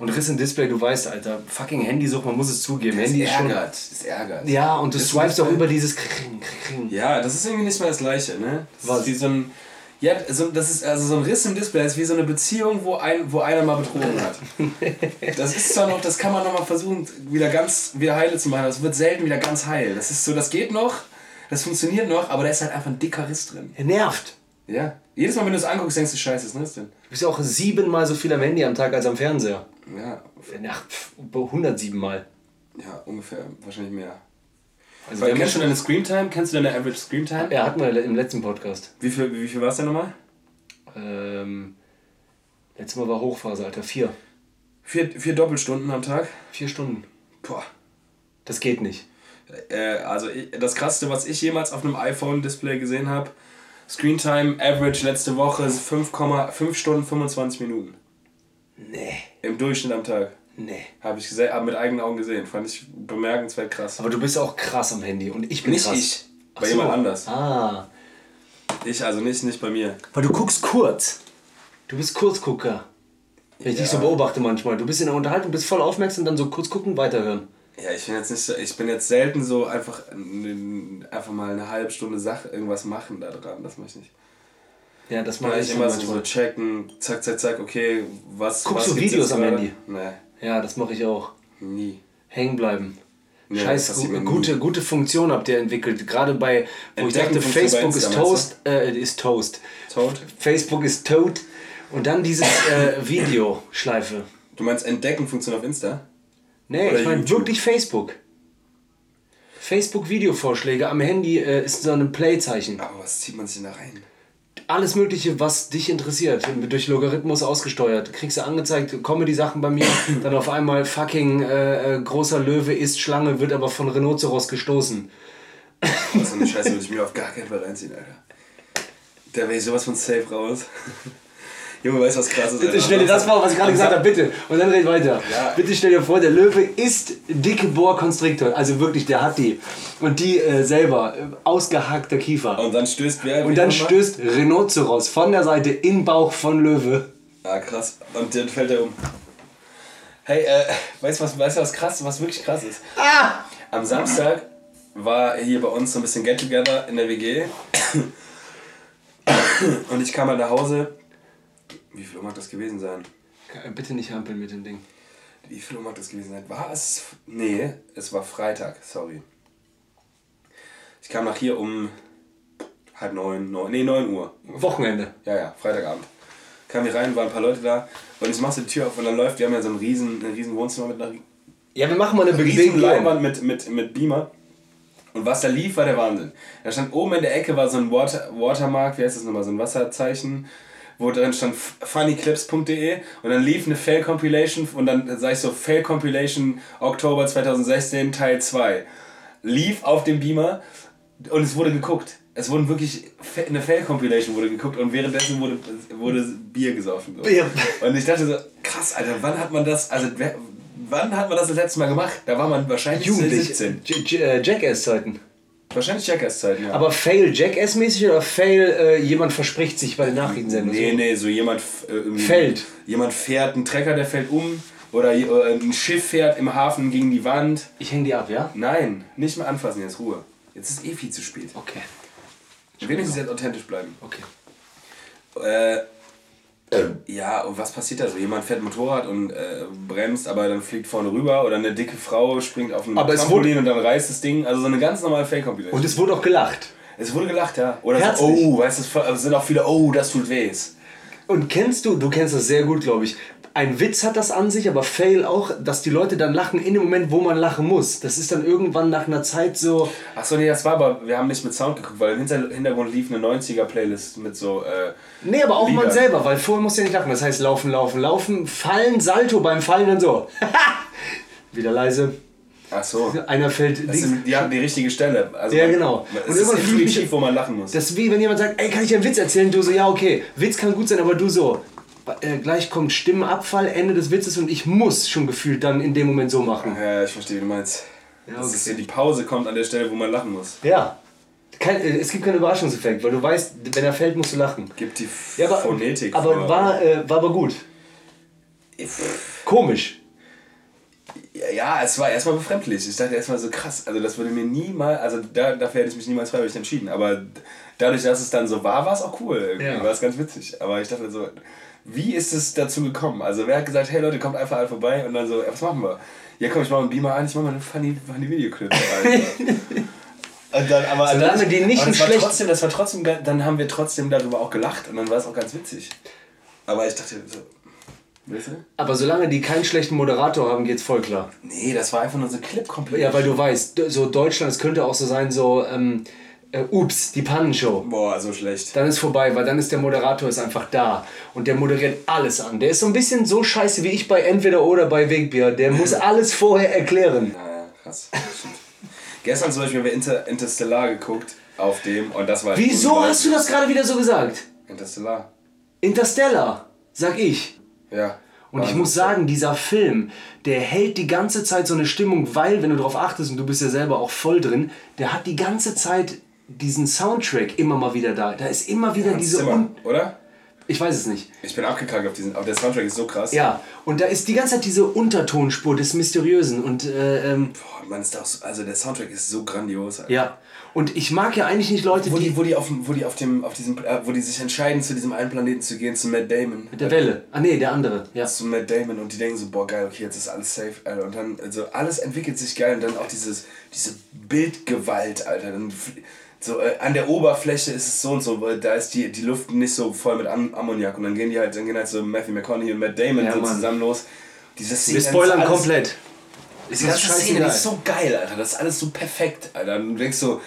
Und Riss im Display, du weißt, Alter, fucking Handysucht, man muss es zugeben. Das Handy ist schon. ärgert, das ärgert. Ja, und du Das swipest auch über dieses Kring, Kring. Ja, das ist irgendwie nicht mehr das Gleiche, ne? Das Was? ist wie so ein. Ja, so, das ist also so ein Riss im Display, das ist wie so eine Beziehung, wo, ein, wo einer mal betrogen hat. Das ist zwar noch, das kann man noch mal versuchen, wieder ganz wieder heile zu machen, aber es wird selten wieder ganz heil. Das ist so, das geht noch, Das funktioniert noch, aber da ist halt einfach ein dicker Riss drin. Er nervt. Ja. Jedes Mal, wenn du es anguckst, denkst du, scheiße, ist ein Riss drin. Du bist ja auch siebenmal so viel am Handy am Tag als am Fernseher. Ja, Ach, pf, 107 Mal. ja, ungefähr. Wahrscheinlich mehr. Also wir kennst du müssen- deine Screamtime? Kennst du deine Average Screamtime? Ja, hatten wir im letzten Podcast. Wie viel, wie viel war es denn nochmal? Ähm, letztes Mal war Hochphase, Alter. Vier. Vier, vier Doppelstunden am Tag? Vier Stunden. Boah. Das geht nicht. Äh, also das krasseste, was ich jemals auf einem iPhone-Display gesehen habe, Screentime Average letzte Woche ist 5,5 Stunden 25 Minuten. Nee. Im Durchschnitt am Tag. Nee. Habe ich gese- hab mit eigenen Augen gesehen. Fand ich bemerkenswert krass. Aber du bist auch krass am Handy und ich bin Nicht krass. ich, Ach bei so. jemand anders. Ah. Ich also nicht, nicht bei mir. Weil du guckst kurz. Du bist Kurzgucker. Wenn ich dich so Ja. beobachte manchmal. Du bist in der Unterhaltung, bist voll aufmerksam, dann so kurz gucken, weiterhören. Ja, ich bin jetzt nicht so, ich bin jetzt selten so einfach, einfach mal eine halbe Stunde Sache, irgendwas machen da dran. Das mache ich nicht. Ja, das mache ich ich immer so, manchmal. so checken, zack, zack, zack, okay, was. Guckst was du Videos am? Handy? Nee, Ja, das mache ich auch. nie. Hängen bleiben. Nee, Scheiß, gu nie. gute, gute Funktion habt ihr entwickelt. Gerade bei, wo ich dachte, Facebook ist Toast, äh, ist Toast. Toad? Facebook ist tot. Und dann dieses äh, Videoschleife. Du meinst Entdecken Funktion auf Insta? Nee, Oder ich meine wirklich Facebook. Facebook-Videovorschläge am Handy äh, ist so ein Playzeichen. Aber was zieht man sich da rein? Alles Mögliche, was dich interessiert, wird durch Logarithmus ausgesteuert. Kriegst du angezeigt, Comedy-Sachen bei mir, dann auf einmal fucking äh, äh, großer Löwe isst Schlange, wird aber von Rhinoceros gestoßen. So eine Scheiße würde ich mir auf gar keinen Fall reinziehen, Alter. Da wäre ich sowas von safe raus. Junge, weißt du, was krass ist? Bitte stell dir das vor, was ich gerade gesagt Sa- habe, bitte. Und dann red weiter. Ja. Bitte stell dir vor, der Löwe isst dicke Boa Constrictor. Also wirklich, der hat die. Und die äh, selber, äh, ausgehackter Kiefer. Und dann stößt wer? Und dann stößt Rhinoceros von der Seite in den Bauch von Löwe. Ah, krass. Und dann fällt er um. Hey, äh, weißt du, was, weißt du, was krass, was wirklich krass ist? Ah! Am Samstag war hier bei uns so ein bisschen Get-Together in der WG. Und ich kam halt nach Hause. Wie viel Uhr mag das gewesen sein? Bitte nicht hampeln mit dem Ding. Wie viel Uhr mag das gewesen sein? War es. Nee, es war Freitag, sorry. Ich kam nach hier um halb neun, neun, nee, neun Uhr. Wochenende. Ja, ja, Freitagabend. Kam hier rein, waren ein paar Leute da und ich mach so die Tür auf und dann läuft, wir haben ja so ein riesen, ein riesen Wohnzimmer mit einer Ja, wir machen mal eine riesen. Leinwand mit, mit, mit Beamer. Und was da lief, war der Wahnsinn. Da stand oben in der Ecke war so ein Water, Watermark, wie heißt das nochmal, so ein Wasserzeichen, wo drin stand funnyclips.de und dann lief eine Fail Compilation und dann sag ich so Fail Compilation Oktober 2016 Teil 2. Lief auf dem Beamer und es wurde geguckt. Es wurden wirklich eine Fail Compilation wurde geguckt und währenddessen wurde, wurde Bier gesoffen. So. Bier. Und ich dachte so, krass, Alter, wann hat man das, also wann hat man das das letzte Mal gemacht? Da war man wahrscheinlich Jugendlich. 17. J- J- äh, Jackass-Zeiten. Wahrscheinlich Jackass-Zeiten, ja. Aber Fail Jackass-mäßig oder Fail äh, jemand verspricht sich bei den Nachrichtensendungen? nee, nee, so jemand äh, Fällt. Jemand fährt, ein Trecker, der fällt um. Oder äh, ein Schiff fährt im Hafen gegen die Wand. Ich häng die ab, ja? Nein, nicht mehr anfassen, jetzt Ruhe. Jetzt ist eh viel zu spät. Okay. Wenigstens jetzt authentisch bleiben. Okay. Äh, ja, und was passiert da so? Jemand fährt Motorrad und äh, bremst, aber dann fliegt vorne rüber oder eine dicke Frau springt auf ein Aber Trampolin und dann reißt das Ding. Also so eine ganz normale Fake-Compilation. Und es wurde auch gelacht. Es wurde gelacht, ja. Oder so, oh, weißt du, es es sind auch viele, oh, das tut weh. Und kennst du, du kennst das sehr gut, glaube ich. Ein Witz hat das an sich, aber Fail auch, dass die Leute dann lachen in dem Moment, wo man lachen muss. Das ist dann irgendwann nach einer Zeit so. Achso, nee, das war aber, wir haben nicht mit Sound geguckt, weil im Hinter- Hintergrund lief eine 90er-Playlist mit so, äh, Nee, aber auch man Lieder. selber, weil vorher musst du ja nicht lachen. Das heißt, laufen, laufen, laufen, fallen, Salto beim Fallen dann so. Wieder leise. ach so. Einer fällt. Das sind, die haben die richtige Stelle. Also Ja, man- genau. Es Und ist intuitiv, wo man lachen muss. Das ist wie wenn jemand sagt, ey, kann ich dir einen Witz erzählen? Du so, ja, okay. Witz kann gut sein, aber du so. Äh, gleich kommt Stimmenabfall, Ende des Witzes und ich muss schon gefühlt dann in dem Moment so machen. ja, ich verstehe, wie du meinst. Ja, Das okay. ist ja, die Pause kommt an der Stelle, wo man lachen muss. Ja. Kein, äh, es gibt keinen Überraschungseffekt, weil du weißt, wenn er fällt, musst du lachen. Gibt die Ja, aber, Phonetik aber vor. war, äh, war aber gut. Komisch. Ja, ja, es war erstmal befremdlich. Ich dachte erstmal so krass. Also das würde mir niemals, also da, dafür hätte ich mich niemals freiwillig entschieden. Aber dadurch, dass es dann so war, war es auch cool. Irgendwie Ja. war es ganz witzig. Aber ich dachte so, wie ist es dazu gekommen? Also wer hat gesagt, hey Leute, kommt einfach alle vorbei und dann so, ja, was machen wir? Ja komm, ich mach einen Beamer an, ich mach mal eine funny, funny Videoclip. Und dann, aber Solange also, die nicht das war schlecht- trotzdem, das war trotzdem, dann haben wir trotzdem darüber auch gelacht und dann war es auch ganz witzig. Aber ich dachte so, weißt du? Aber solange die keinen schlechten Moderator haben, geht's voll klar. Nee, das war einfach nur so ein Clip komplett. Ja, weil du weißt, so Deutschland, es könnte auch so sein, so, ähm, äh, ups, die Pannenshow. Boah, so schlecht. Dann ist vorbei, weil dann ist der Moderator ist einfach da und der moderiert alles an. Der ist so ein bisschen so scheiße wie ich bei Entweder oder bei Wegbier. Der muss alles vorher erklären. Ja, ja, krass. Gestern zum Beispiel haben wir Inter Interstellar geguckt auf dem und das war. Wieso hast du das gerade wieder so gesagt? Interstellar. Interstellar, sag ich. Ja. Und ich muss sagen, dieser Film, der hält die ganze Zeit so eine Stimmung, weil, wenn du darauf achtest und du bist ja selber auch voll drin, der hat die ganze Zeit diesen Soundtrack immer mal wieder da. Da ist immer wieder Hans diese. Zimmer, Un oder? ich weiß es nicht. Ich bin abgekackt auf diesen. Aber der Soundtrack ist so krass. Ja, und da ist die ganze Zeit diese Untertonspur des Mysteriösen und äh, ähm, Boah, man ist auch so, also der Soundtrack ist so grandios. Alter. ja. Und ich mag ja eigentlich nicht Leute, Wo die. die, wo die auf, wo die auf dem, auf diesem, äh, wo die sich entscheiden, zu diesem einen Planeten zu gehen, zu Matt Damon. Mit der Welle. Ah nee, der andere. Ja. Zu Matt Damon und die denken so, boah geil, okay, jetzt ist alles safe, Alter. Und dann, also alles entwickelt sich geil und dann auch dieses, diese Bildgewalt, Alter. Dann, so, äh, an der Oberfläche ist es so und so, weil da ist die, die Luft nicht so voll mit Am Ammoniak und dann gehen die halt, dann gehen halt so Matthew McConaughey und Matt Damon Ja, so zusammen los. Diese Szene, Wir spoilern alles- komplett. Ist Die ganze Szene ist so geil, Alter. Das ist alles so perfekt, Alter. Du denkst so,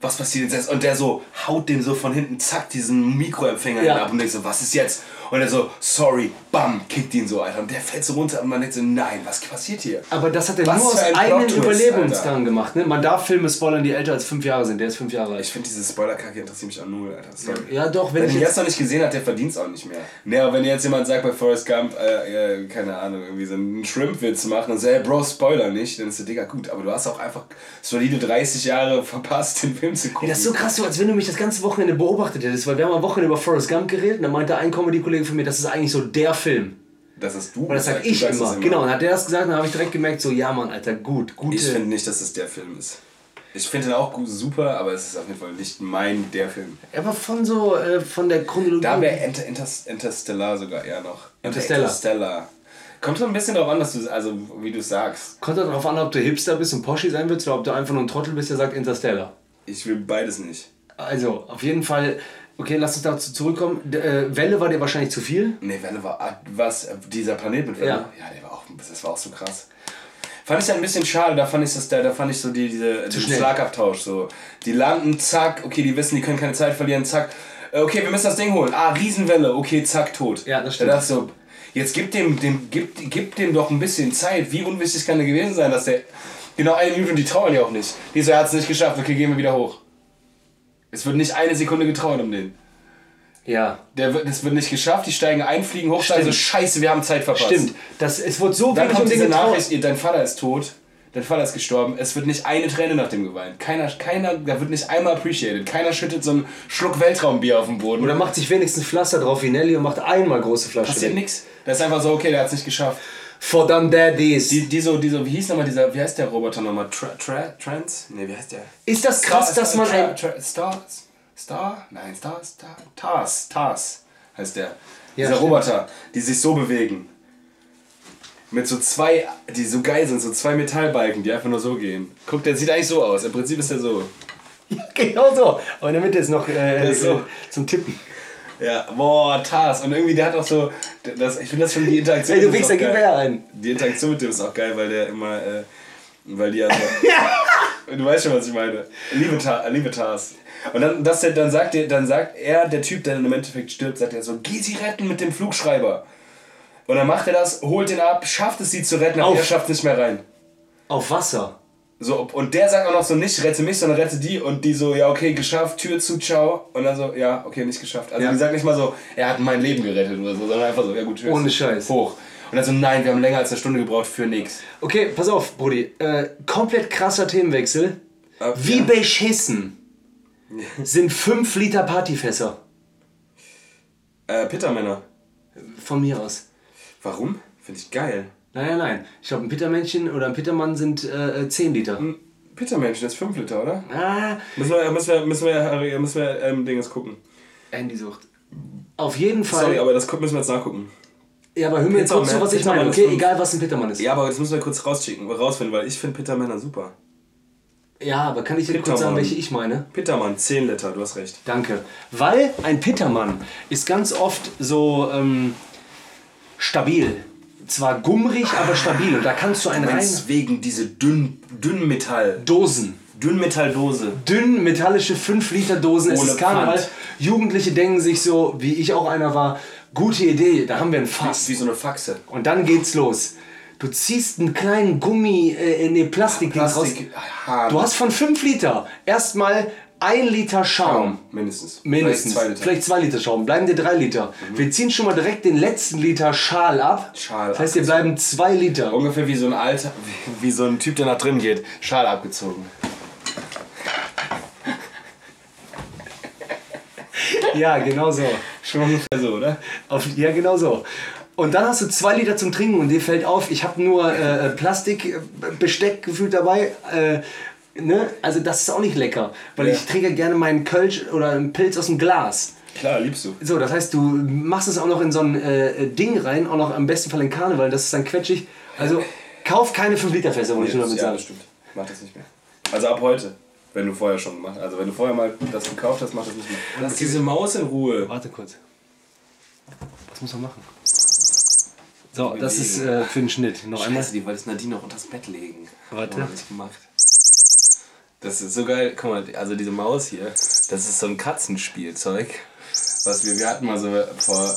was passiert jetzt? Und der so haut dem so von hinten, zack, diesen Mikroempfänger Ja. ab und denkst so, was ist jetzt? Und er so, sorry, bam, kickt ihn so, Alter. Und der fällt so runter und man denkt so, nein, was passiert hier? Aber das hat er Was nur aus ein eigenen Überlebensdrang gemacht. Ne? Man darf Filme spoilern, die älter als fünf Jahre sind. Der ist fünf Jahre Ich alt. finde diese Spoiler-Kacke interessiert mich auch null, Alter. Sorry. Ja, doch, wenn Wenn ich jetzt noch nicht gesehen hat, der verdient es auch nicht mehr. Ne, aber wenn jetzt jemand sagt bei Forrest Gump, äh, äh, keine Ahnung, irgendwie so einen Shrimp-Witz machen und so, hey, Bro, Spoiler nicht, dann ist der Digga gut. Aber du hast auch einfach solide 30 Jahre verpasst, den Film zu gucken. Das ist so krass, so als wenn du mich das ganze Wochenende beobachtet hättest, weil wir haben am Wochenende über Forrest Gump geredet und dann meinte ein Comedy-Kollege von mir, das ist eigentlich so der Film. Das hast du Und das sag ich immer. das Genau, und hat der das gesagt, dann habe ich direkt gemerkt, so, ja Mann, Alter, gut, gute. Ich finde nicht, dass es der Film ist. Ich finde ihn auch gut, super, aber es ist auf jeden Fall nicht mein der Film. aber von so, äh, von der Chronologie. Da wäre Inter Inter Interstellar sogar eher noch. Interstellar. Interstellar. Kommt so ein bisschen darauf an, was du, also wie du sagst. Kommt darauf an, ob du Hipster bist und Porsche sein willst oder ob du einfach nur ein Trottel bist, der sagt Interstellar. Ich will beides nicht. Also, auf jeden Fall, okay, lass uns dazu zurückkommen. D äh, Welle war dir wahrscheinlich zu viel. Nee, Welle war. ah, Was? Dieser Planet mit Welle? Ja. Ja, der war auch, das war auch so krass. Fand ich ja ein bisschen schade, da fand ich das, da, da fand ich so die, diese, diesen. Schlagabtausch. So. Die landen, zack, okay, die wissen, die können keine Zeit verlieren, zack. Äh, Okay, wir müssen das Ding holen. Ah, Riesenwelle, okay, zack, tot. Ja, das stimmt. Da dachte so, jetzt gib dem, dem, gib, gib dem doch ein bisschen Zeit. Wie unwichtig kann der gewesen sein, dass der. Genau eine Minute und die trauern ja auch nicht. Die so, er hat es nicht geschafft, okay, gehen wir wieder hoch. Es wird nicht eine Sekunde getrauert um den. Ja. Der wird, das wird nicht geschafft, die steigen ein, fliegen hoch, steigen so, scheiße, wir haben Zeit verpasst. Stimmt. Das, es wurde so Dann wenig um kommt den diese getraut. Nachricht, dein Vater ist tot, dein Vater ist gestorben, es wird nicht eine Träne nach dem geweint. Keiner, keiner, da wird nicht einmal appreciated. Keiner schüttet so einen Schluck Weltraumbier auf den Boden. Oder macht sich wenigstens Pflaster drauf wie Nelly und macht einmal große Flasche. passiert nichts. Das ist einfach so, okay, der hat es nicht geschafft. For them daddies. Die, die so, die so, wie hieß nochmal dieser, wie heißt der Roboter nochmal? Tra, tra, Trans? Nee, wie heißt der? Ist das krass, dass man Tra, ein. tra, Star, Star? Nein, Star, Star, Tars, Tars heißt der. Ja, Dieser stimmt. Roboter, die sich so bewegen. Mit so zwei, die so geil sind, so zwei Metallbalken, die einfach nur so gehen. Guck, der sieht eigentlich so aus. Im Prinzip ist der so. Genau so. Aber in der Mitte ist noch äh, so. zum Tippen. Ja, boah, Tars. Und irgendwie, der hat auch so. Das, ich finde das schon die Interaktion. Ey, du auch gib geil. her ein. Die Interaktion mit dem ist auch geil, weil der immer, äh, weil die ja so, Du weißt schon, was ich meine. Liebe, Ta liebe Tars. Und dann, das, dann, sagt der, dann sagt er, der Typ, der dann im Endeffekt stirbt, sagt er so, geh sie retten mit dem Flugschreiber. Und dann macht er das, holt ihn ab, schafft es, sie zu retten, aber Auf. er schafft es nicht mehr rein. Auf Wasser. So, und der sagt auch noch so, nicht rette mich, sondern rette die. Und die so, ja, okay, geschafft, Tür zu, ciao. Und dann so, ja, okay, nicht geschafft. Also Ja. die sagt nicht mal so, er hat mein Leben gerettet oder so, sondern einfach so, ja gut, tschüss. Ohne Scheiß. Hoch. Und dann so, nein, wir haben länger als eine Stunde gebraucht für nix. Okay, pass auf, Brudi. Äh, komplett krasser Themenwechsel. Äh, Wie ja. beschissen sind 5 Liter Partyfässer? Äh, Pittermänner. Von mir aus. Warum? Finde ich geil. Nein, nein, nein. Ich glaube, ein Pittermännchen oder ein Pittermann sind äh, 10 Liter. Ein Pittermännchen ist 5 Liter, oder? Ah, Müssen wir, müssen wir, müssen wir, müssen wir ähm, Dinges gucken. Andy sucht. Auf jeden Fall. Sorry, aber das müssen wir jetzt nachgucken. ja, aber hör mir jetzt kurz zu, was ich meine. Okay, egal was ein Pittermann ist. Ja, aber das müssen wir kurz rausschicken, rausfinden, weil ich finde Pittermänner super. Ja, aber kann ich dir kurz sagen, welche ich meine? Pittermann, 10 Liter, du hast recht. Danke. Weil ein Pittermann ist ganz oft so ähm, stabil. Zwar gummrig, aber stabil. Und da kannst du einen rein... Wegen diese dünn, Dünnmetall, Dosen. Dünnmetalldose. Dünn metallische 5 Liter Dosen. Es Ohne ist Karneval. Pfand. Jugendliche denken sich so, wie ich auch einer war, gute Idee, da haben wir ein Fass. Wie so eine Faxe. Und dann geht's los. Du ziehst einen kleinen Gummi, äh, nee, Plastik, raus. Plastik. Du hast von 5 Liter erstmal 1 Liter Schaum. Schaum, mindestens. Mindestens. Vielleicht zwei Liter. Vielleicht zwei Liter Schaum. Bleiben dir drei Liter. Wir ziehen schon mal direkt den letzten Liter Schal ab. Schal das heißt, dir bleiben zwei Liter. Ungefähr wie so ein alter, wie, wie so ein Typ, der nach drin geht. Schal abgezogen. Ja, genau so. Schon ungefähr so, oder? Auf, ja, genau so. Und dann hast du zwei Liter zum Trinken und dir fällt auf, ich habe nur äh, Plastikbesteck gefühlt dabei. Äh, ne? Also das ist auch nicht lecker, weil Ja. ich trinke gerne meinen Kölsch oder einen Pilz aus dem Glas. Klar, liebst du. So, das heißt, du machst es auch noch in so ein äh, Ding rein, auch noch am besten Fall in Karneval, das ist dann quetschig. Also kauf keine 5 Liter Fässer, wollte ich nur damit ja, sagen. das stimmt. Mach das nicht mehr. Also ab heute. Wenn du vorher schon gemacht Also wenn du vorher mal das gekauft hast, mach das nicht mehr. Lass diese Maus in Ruhe. Warte kurz. Was muss man machen? So, das ist äh, für den Schnitt. Noch einmal. Scheiße, die wollte Nadine noch unter das Bett legen. Warte. Nicht gemacht. Das ist so geil. Guck mal, also diese Maus hier, das ist so ein Katzenspielzeug. Was wir, wir hatten mal so vor.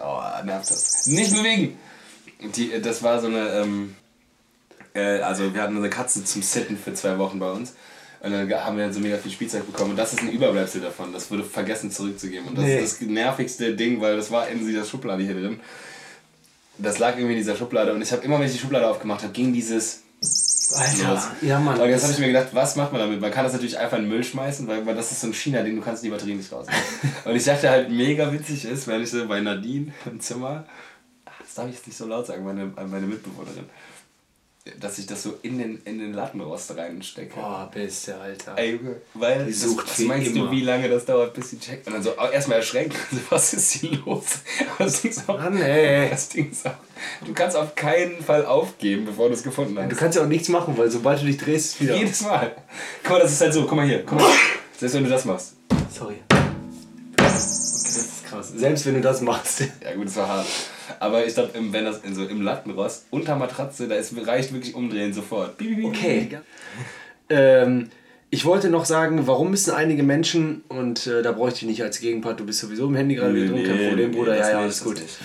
Oh, nervt das. Nicht bewegen! Die, das war so eine. Ähm, äh, also wir hatten eine Katze zum Sitten für zwei Wochen bei uns. Und dann haben wir so mega viel Spielzeug bekommen. Und das ist ein Überbleibsel davon. Das wurde vergessen zurückzugeben. Und das Nee. ist das nervigste Ding, weil das war in dieser Schublade hier drin. Das lag irgendwie in dieser Schublade. Und ich habe immer, wenn ich die Schublade aufgemacht habe, ging dieses Alter, ja Mann. und jetzt habe ich mir gedacht, was macht man damit? Man kann das natürlich einfach in den Müll schmeißen, weil, weil das ist so ein China-Ding, du kannst die Batterien nicht raus. und ich dachte halt, mega witzig ist, wenn ich so bei Nadine im Zimmer, das darf ich jetzt nicht so laut sagen, meine, meine Mitbewohnerin, dass ich das so in den, in den Lattenrost reinstecke. Boah, bist du, Alter. Ey, weil das, was wie meinst immer. du, wie lange das dauert, bis sie checkt? Und dann so erstmal erschrecken, so, was ist hier los? Das Ding ist auch, Mann, ey. das Ding ist auch, du kannst auf keinen Fall aufgeben, bevor du es gefunden hast. Du kannst ja auch nichts machen, weil sobald du dich drehst, ist wieder. Jedes Mal. Guck mal, das ist halt so. Guck mal hier. Guck mal. Selbst wenn du das machst. Sorry. Das ist krass. Selbst wenn du das machst. Ja gut, das war hart. Aber ich glaube, wenn das in so im Lattenrost unter Matratze, da ist, reicht wirklich umdrehen sofort. Okay. Ähm, ich wollte noch sagen, warum müssen einige Menschen, und äh, da bräuchte ich nicht als Gegenpart, du bist sowieso im Handy gerade wieder drin, kein Problem, Bruder, das ja, ja, alles gut. nicht.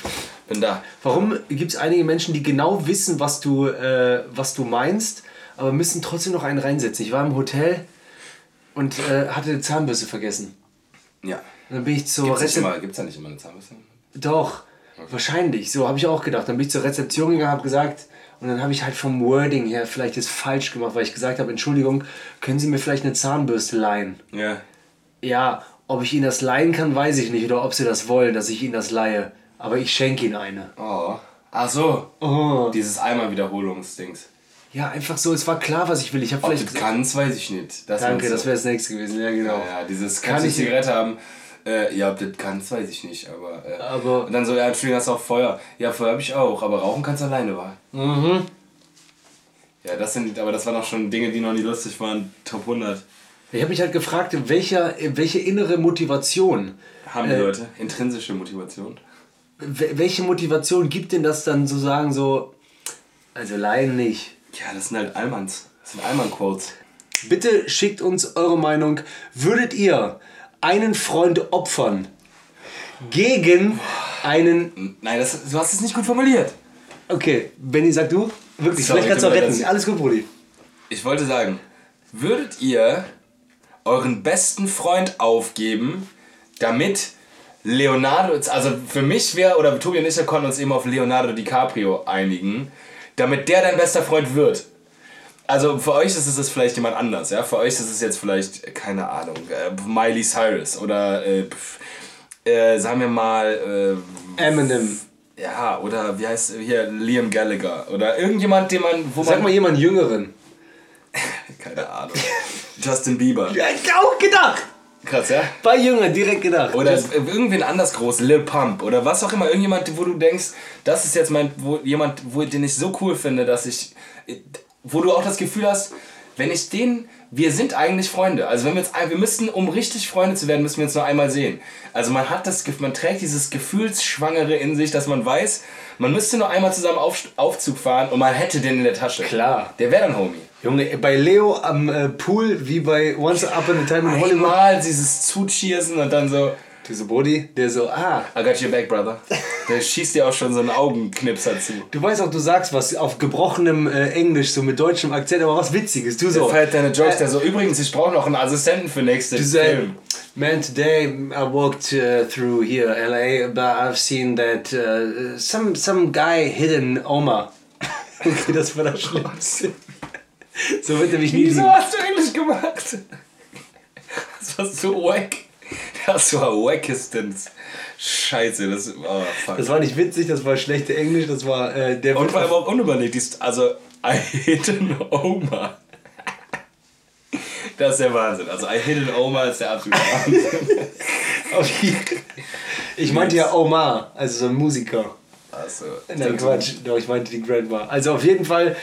Bin da. Warum gibt es einige Menschen, die genau wissen, was du, äh, was du meinst, aber müssen trotzdem noch einen reinsetzen? Ich war im Hotel und äh, hatte die Zahnbürste vergessen. Ja. Und dann bin ich zur Rezeption. immer, gibt's da nicht immer eine Zahnbürste? Doch, wahrscheinlich. So habe ich auch gedacht. Dann bin ich zur Rezeption gegangen, habe gesagt, und dann habe ich halt vom Wording her vielleicht das falsch gemacht, weil ich gesagt habe, Entschuldigung, können Sie mir vielleicht eine Zahnbürste leihen? Ja. Ja, ob ich Ihnen das leihen kann, weiß ich nicht. Oder ob Sie das wollen, dass ich Ihnen das leihe. Aber ich schenke Ihnen eine. Oh. Ach so. Oh. Dieses Einmal-Wiederholungsdings. Ja, einfach so, es war klar, was ich will. Ich habe Ob du vielleicht... kannst, weiß ich nicht. Das Danke, du. das wäre das nächste gewesen. Ja, genau. Ja, ja, dieses Kann ich- Zigarette haben. Äh, ja, ob das kannst, weiß ich nicht. Aber, äh, Aber- Und dann so, ja, Entschuldigung, hast du auch Feuer. Ja, Feuer habe ich auch, aber rauchen kannst du alleine, war. Mhm. Ja, das sind, aber das waren auch schon Dinge, die noch nie lustig waren. Top 100. Ich habe mich halt gefragt, welcher, welche innere Motivation Haben die Äh, Leute. Intrinsische Motivation. Wel- welche Motivation gibt denn das dann zu sagen, so, also Laien nicht? Ja, das sind halt Allmanns. Das sind Allmann-Quotes. Bitte schickt uns eure Meinung. Würdet ihr einen Freund opfern gegen einen. Nein, das, du hast es nicht gut formuliert. Okay, Benny, sag du? Wirklich, Sorry, vielleicht kannst du auch retten. Alles gut, Brudi. Ich wollte sagen, würdet ihr euren besten Freund aufgeben, damit Leonardo, also für mich wäre, oder Tobi und ich wir konnten uns eben auf Leonardo DiCaprio einigen, damit der dein bester Freund wird. Also für euch ist es vielleicht jemand anders, ja? Für euch ist es jetzt vielleicht, keine Ahnung, äh, Miley Cyrus oder, äh, äh, sagen wir mal, äh, Eminem. ja, oder wie heißt hier, Liam Gallagher oder irgendjemand, den man, wo Sag man, mal jemand Jüngeren. keine Ahnung, Justin Bieber. Ja, ich auch gedacht. Krass, ja? Bei Jüngern direkt gedacht. Oder irgendwen anders groß, Lil Pump oder was auch immer, irgendjemand, wo du denkst, das ist jetzt mein, wo jemand, wo, den ich so cool finde, dass ich, wo du auch das Gefühl hast, wenn ich den wir sind eigentlich Freunde. Also wenn wir jetzt, wir müssten, um richtig Freunde zu werden, müssen wir uns nur einmal sehen. Also man hat das, man trägt dieses Gefühlsschwangere in sich, dass man weiß, man müsste nur einmal zusammen auf, Aufzug fahren und man hätte den in der Tasche. Klar. Der wäre dann Homie. Junge, bei Leo am äh, Pool, wie bei Once Upon a Time in Hollywood. Einmal dieses Zucheersen und dann so, Diese Body, der so, ah. I got your back, brother. Der schießt dir auch schon so einen Augenknipser zu. Du weißt auch, du sagst was auf gebrochenem äh, Englisch, so mit deutschem Akzent, aber was Witziges. Du Der so. feiert deine Jokes, der so, übrigens, ich brauche noch einen Assistenten für nächste Du sagst, Film. man, today I walked uh, through here, LA, but I've seen that uh, some, some guy hidden Oma. okay, das war das Schlimmste. So wird er mich nie Wieso lieben. hast du Englisch gemacht? Das war so wack. Das war wackestens. Scheiße, das oh, fuck. Das war nicht witzig, das war schlechte Englisch, das war äh, der Und war aber auch unüberlegt. Also, I hit an Oma. Das ist der Wahnsinn. Also, I hit an Oma ist der absolute Wahnsinn. Ich meinte ja Omar, also so ein Musiker. Also, Nein, Quatsch, doch, ich meinte die Grandma. Also auf jeden Fall,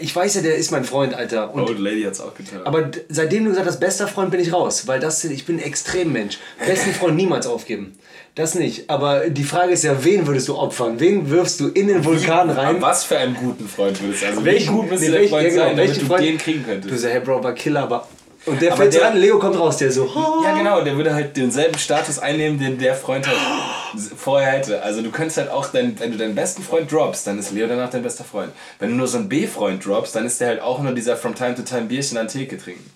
ich weiß ja, der ist mein Freund, Alter. Und, Old Lady hat's auch getan. aber seitdem du gesagt hast, bester Freund bin ich raus, weil das, ich bin ein Extremmensch. Besten Freund niemals aufgeben. Das nicht. Aber die Frage ist ja, wen würdest du opfern? Wen wirfst du in den Vulkan rein? Was für einen guten Freund würdest du? Also, Welchen- wie gut müsste nee, der welchen- Freund ja, genau, sein, damit welchen du Freund- den kriegen Du könntest? sagst, hey Bro, war Killer, aber. Und der Aber fällt der- an, Leo kommt raus, der so. Ja, genau, der würde halt denselben Status einnehmen, den der Freund halt vorher hätte. Also du könntest halt auch, dein, wenn du deinen besten Freund droppst, dann ist Leo danach dein bester Freund. Wenn du nur so einen B-Freund droppst, dann ist der halt auch nur dieser from time to time Bierchen an Theke trinken.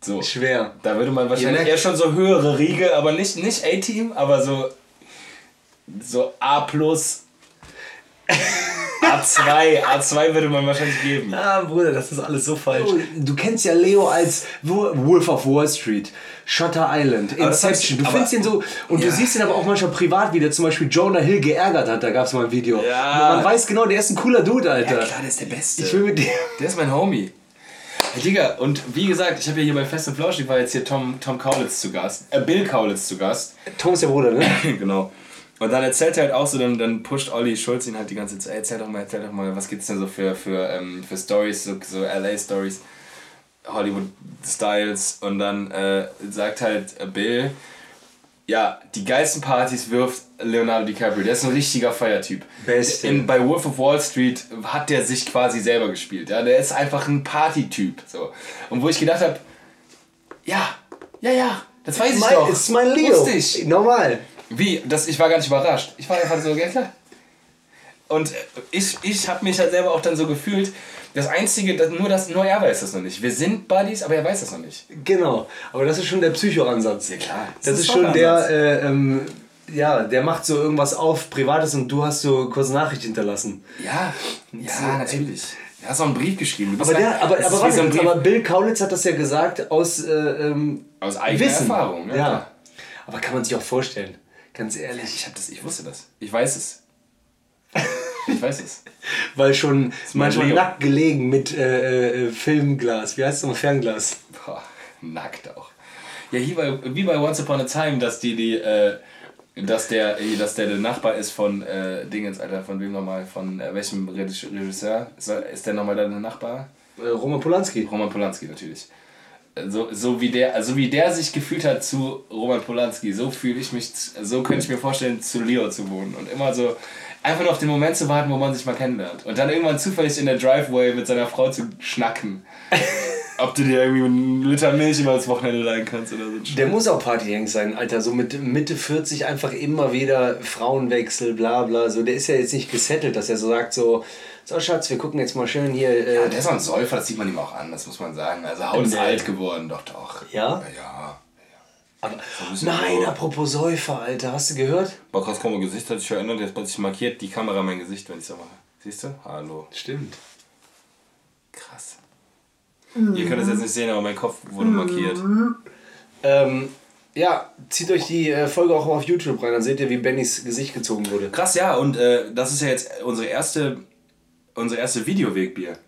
So. Schwer. Da würde man wahrscheinlich eher schon so höhere Riege, aber nicht, nicht A-Team, aber so, so A plus. A2, A2 würde man wahrscheinlich geben. Ah, Bruder, das ist alles so falsch. Du kennst ja Leo als Wo- Wolf of Wall Street, Shutter Island, Inception. Du aber- findest ihn so. Und Ja. du siehst ihn aber auch manchmal privat, wie der zum Beispiel Jonah Hill geärgert hat. Da gab es mal ein Video. Ja. Man weiß genau, der ist ein cooler Dude, Alter. Ja, klar, der ist der Beste. Ich will mit dem. Der ist mein Homie. Hey, Digga, und wie gesagt, ich habe ja hier bei Fest und Flauschig war jetzt hier Tom, Tom Kaulitz zu Gast. Äh, Bill Kaulitz zu Gast. Tom ist der Bruder, ne? genau. Und dann erzählt er halt auch so, dann, dann pusht Olli Schulz ihn halt die ganze Zeit, erzähl doch mal, erzähl doch mal, was gibt's denn so für, für, ähm, für Stories, so, so LA-Stories, Hollywood-Styles. Und dann äh, sagt halt Bill, ja, die geilsten Partys wirft Leonardo DiCaprio. Der ist ein richtiger Feiertyp. Beste. In, bei Wolf of Wall Street hat der sich quasi selber gespielt. Ja? Der ist einfach ein Partytyp. So. Und wo ich gedacht habe, ja, ja, ja, das weiß ich Mein, doch. ist mein Leo. Ich. Normal. Wie? Das, ich war gar nicht überrascht. Ich war einfach so, ja klar. Und äh, ich, ich habe mich halt selber auch dann so gefühlt, das Einzige, das, nur, das, nur er weiß das noch nicht. Wir sind Buddies, aber er weiß das noch nicht. Genau. Aber das ist schon der Psycho-Ansatz. Ja, klar. Das, Das ist, ist schon der, äh, ähm, ja, der macht so irgendwas auf, Privates und du hast so kurz Nachricht hinterlassen. Ja, ja, natürlich. Er hat auch einen Brief geschrieben. Du Aber, der, aber, aber, wie so warte, Brief aber Bill Kaulitz hat das ja gesagt aus, äh, ähm, aus eigener Wissen. Erfahrung. Ne? Ja. Aber kann man sich auch vorstellen. Ganz ehrlich. Ich, hab das, ich wusste das. Ich weiß es. Ich weiß es. Weil schon manchmal Leo. nackt gelegen mit äh, äh, Filmglas. Wie heißt es nochmal? Fernglas. Boah, nackt auch. Ja, hier bei, wie bei Once Upon a Time, dass die, die, äh, dass der, äh, dass der, der Nachbar ist von äh, Dingens, Alter, von wem nochmal, von welchem Regis- Regisseur? Ist, ist der nochmal dein Nachbar? Roman Polanski. Roman Polanski natürlich. So, so, wie der, also wie der sich gefühlt hat zu Roman Polanski, so fühle ich mich, so könnte ich mir vorstellen, zu Leo zu wohnen. Und immer so, einfach nur auf den Moment zu warten, wo man sich mal kennenlernt. Und dann irgendwann zufällig in der Driveway mit seiner Frau zu schnacken. Ob du dir irgendwie einen Liter Milch über das Wochenende leihen kannst oder so. Der muss auch Partyheng sein, Alter. So mit Mitte 40 einfach immer wieder Frauenwechsel, bla bla. So, der ist ja jetzt nicht gesettelt, dass er so sagt, so, so Schatz, wir gucken jetzt mal schön hier. Äh, Ja, der ist auch ein Säufer, das sieht man ihm auch an, das muss man sagen. Also Haut ist Nee. alt geworden, doch, doch. Ja? Ja. aber, ein bisschen nein, so- apropos Säufer, Alter. Hast du gehört? Boah, krass, komm, mein Gesicht hat sich verändert, jetzt plötzlich markiert die Kamera mein Gesicht, wenn ich so mache. Siehst du? Hallo. Stimmt. Krass. Ihr könnt es jetzt nicht sehen, aber mein Kopf wurde markiert. Ähm, ja, zieht euch die äh, Folge auch auf YouTube rein, dann seht ihr, wie Bennys Gesicht gezogen wurde. Krass, ja, und äh, das ist ja jetzt unsere erste, unsere erste Videowegbier.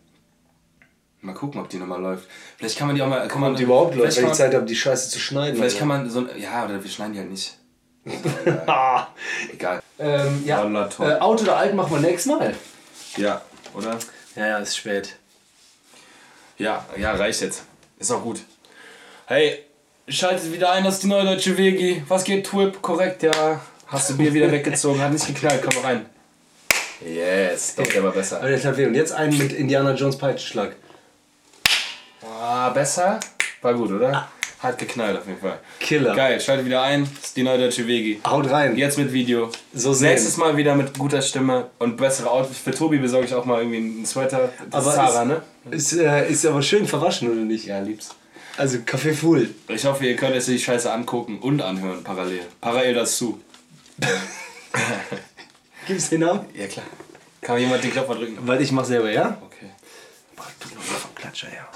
Mal gucken, ob die nochmal läuft. Vielleicht kann man die auch mal. Kann man, Und die überhaupt läuft, vielleicht wenn kann ich man, Zeit habe, die Scheiße zu schneiden. Vielleicht kann Alter. man so. ein- Ja, oder wir schneiden die halt nicht. Ah. Egal. Ähm, ja, äh, Auto oder Alt machen wir nächstes Mal. Ja, oder? Ja, ja, ist spät. Ja, ja, reicht jetzt. Ist auch gut. Hey, schaltet wieder ein, das ist die neue deutsche Wegi. Was geht, Twip? Korrekt, ja. Hast du Bier wieder weggezogen, hat nicht geknallt, komm mal rein. Yes, doch, der war besser. Und jetzt einen mit Indiana Jones Peitschenschlag. Ah, besser? War gut, oder? Hat geknallt auf jeden Fall. Killer. Geil, schaltet wieder ein, das ist die neue deutsche Wegi. Haut rein. Jetzt mit Video. So sehen. Nächstes Mal wieder mit guter Stimme und bessere Outfits. Für Tobi besorge ich auch mal irgendwie einen Sweater. Das Aber ist ist, ne? Ist, äh, ist aber schön verwaschen, oder nicht? Ja, lieb's. Also Kaffee Full. Ich hoffe, ihr könnt jetzt die Scheiße angucken und anhören parallel. Parallel dazu. Gib's den Namen? Ja, klar. Kann jemand den Knopf mal drücken? Weil ich mach selber, ja? Okay. Boah, du noch mal vom Klatscher, ja.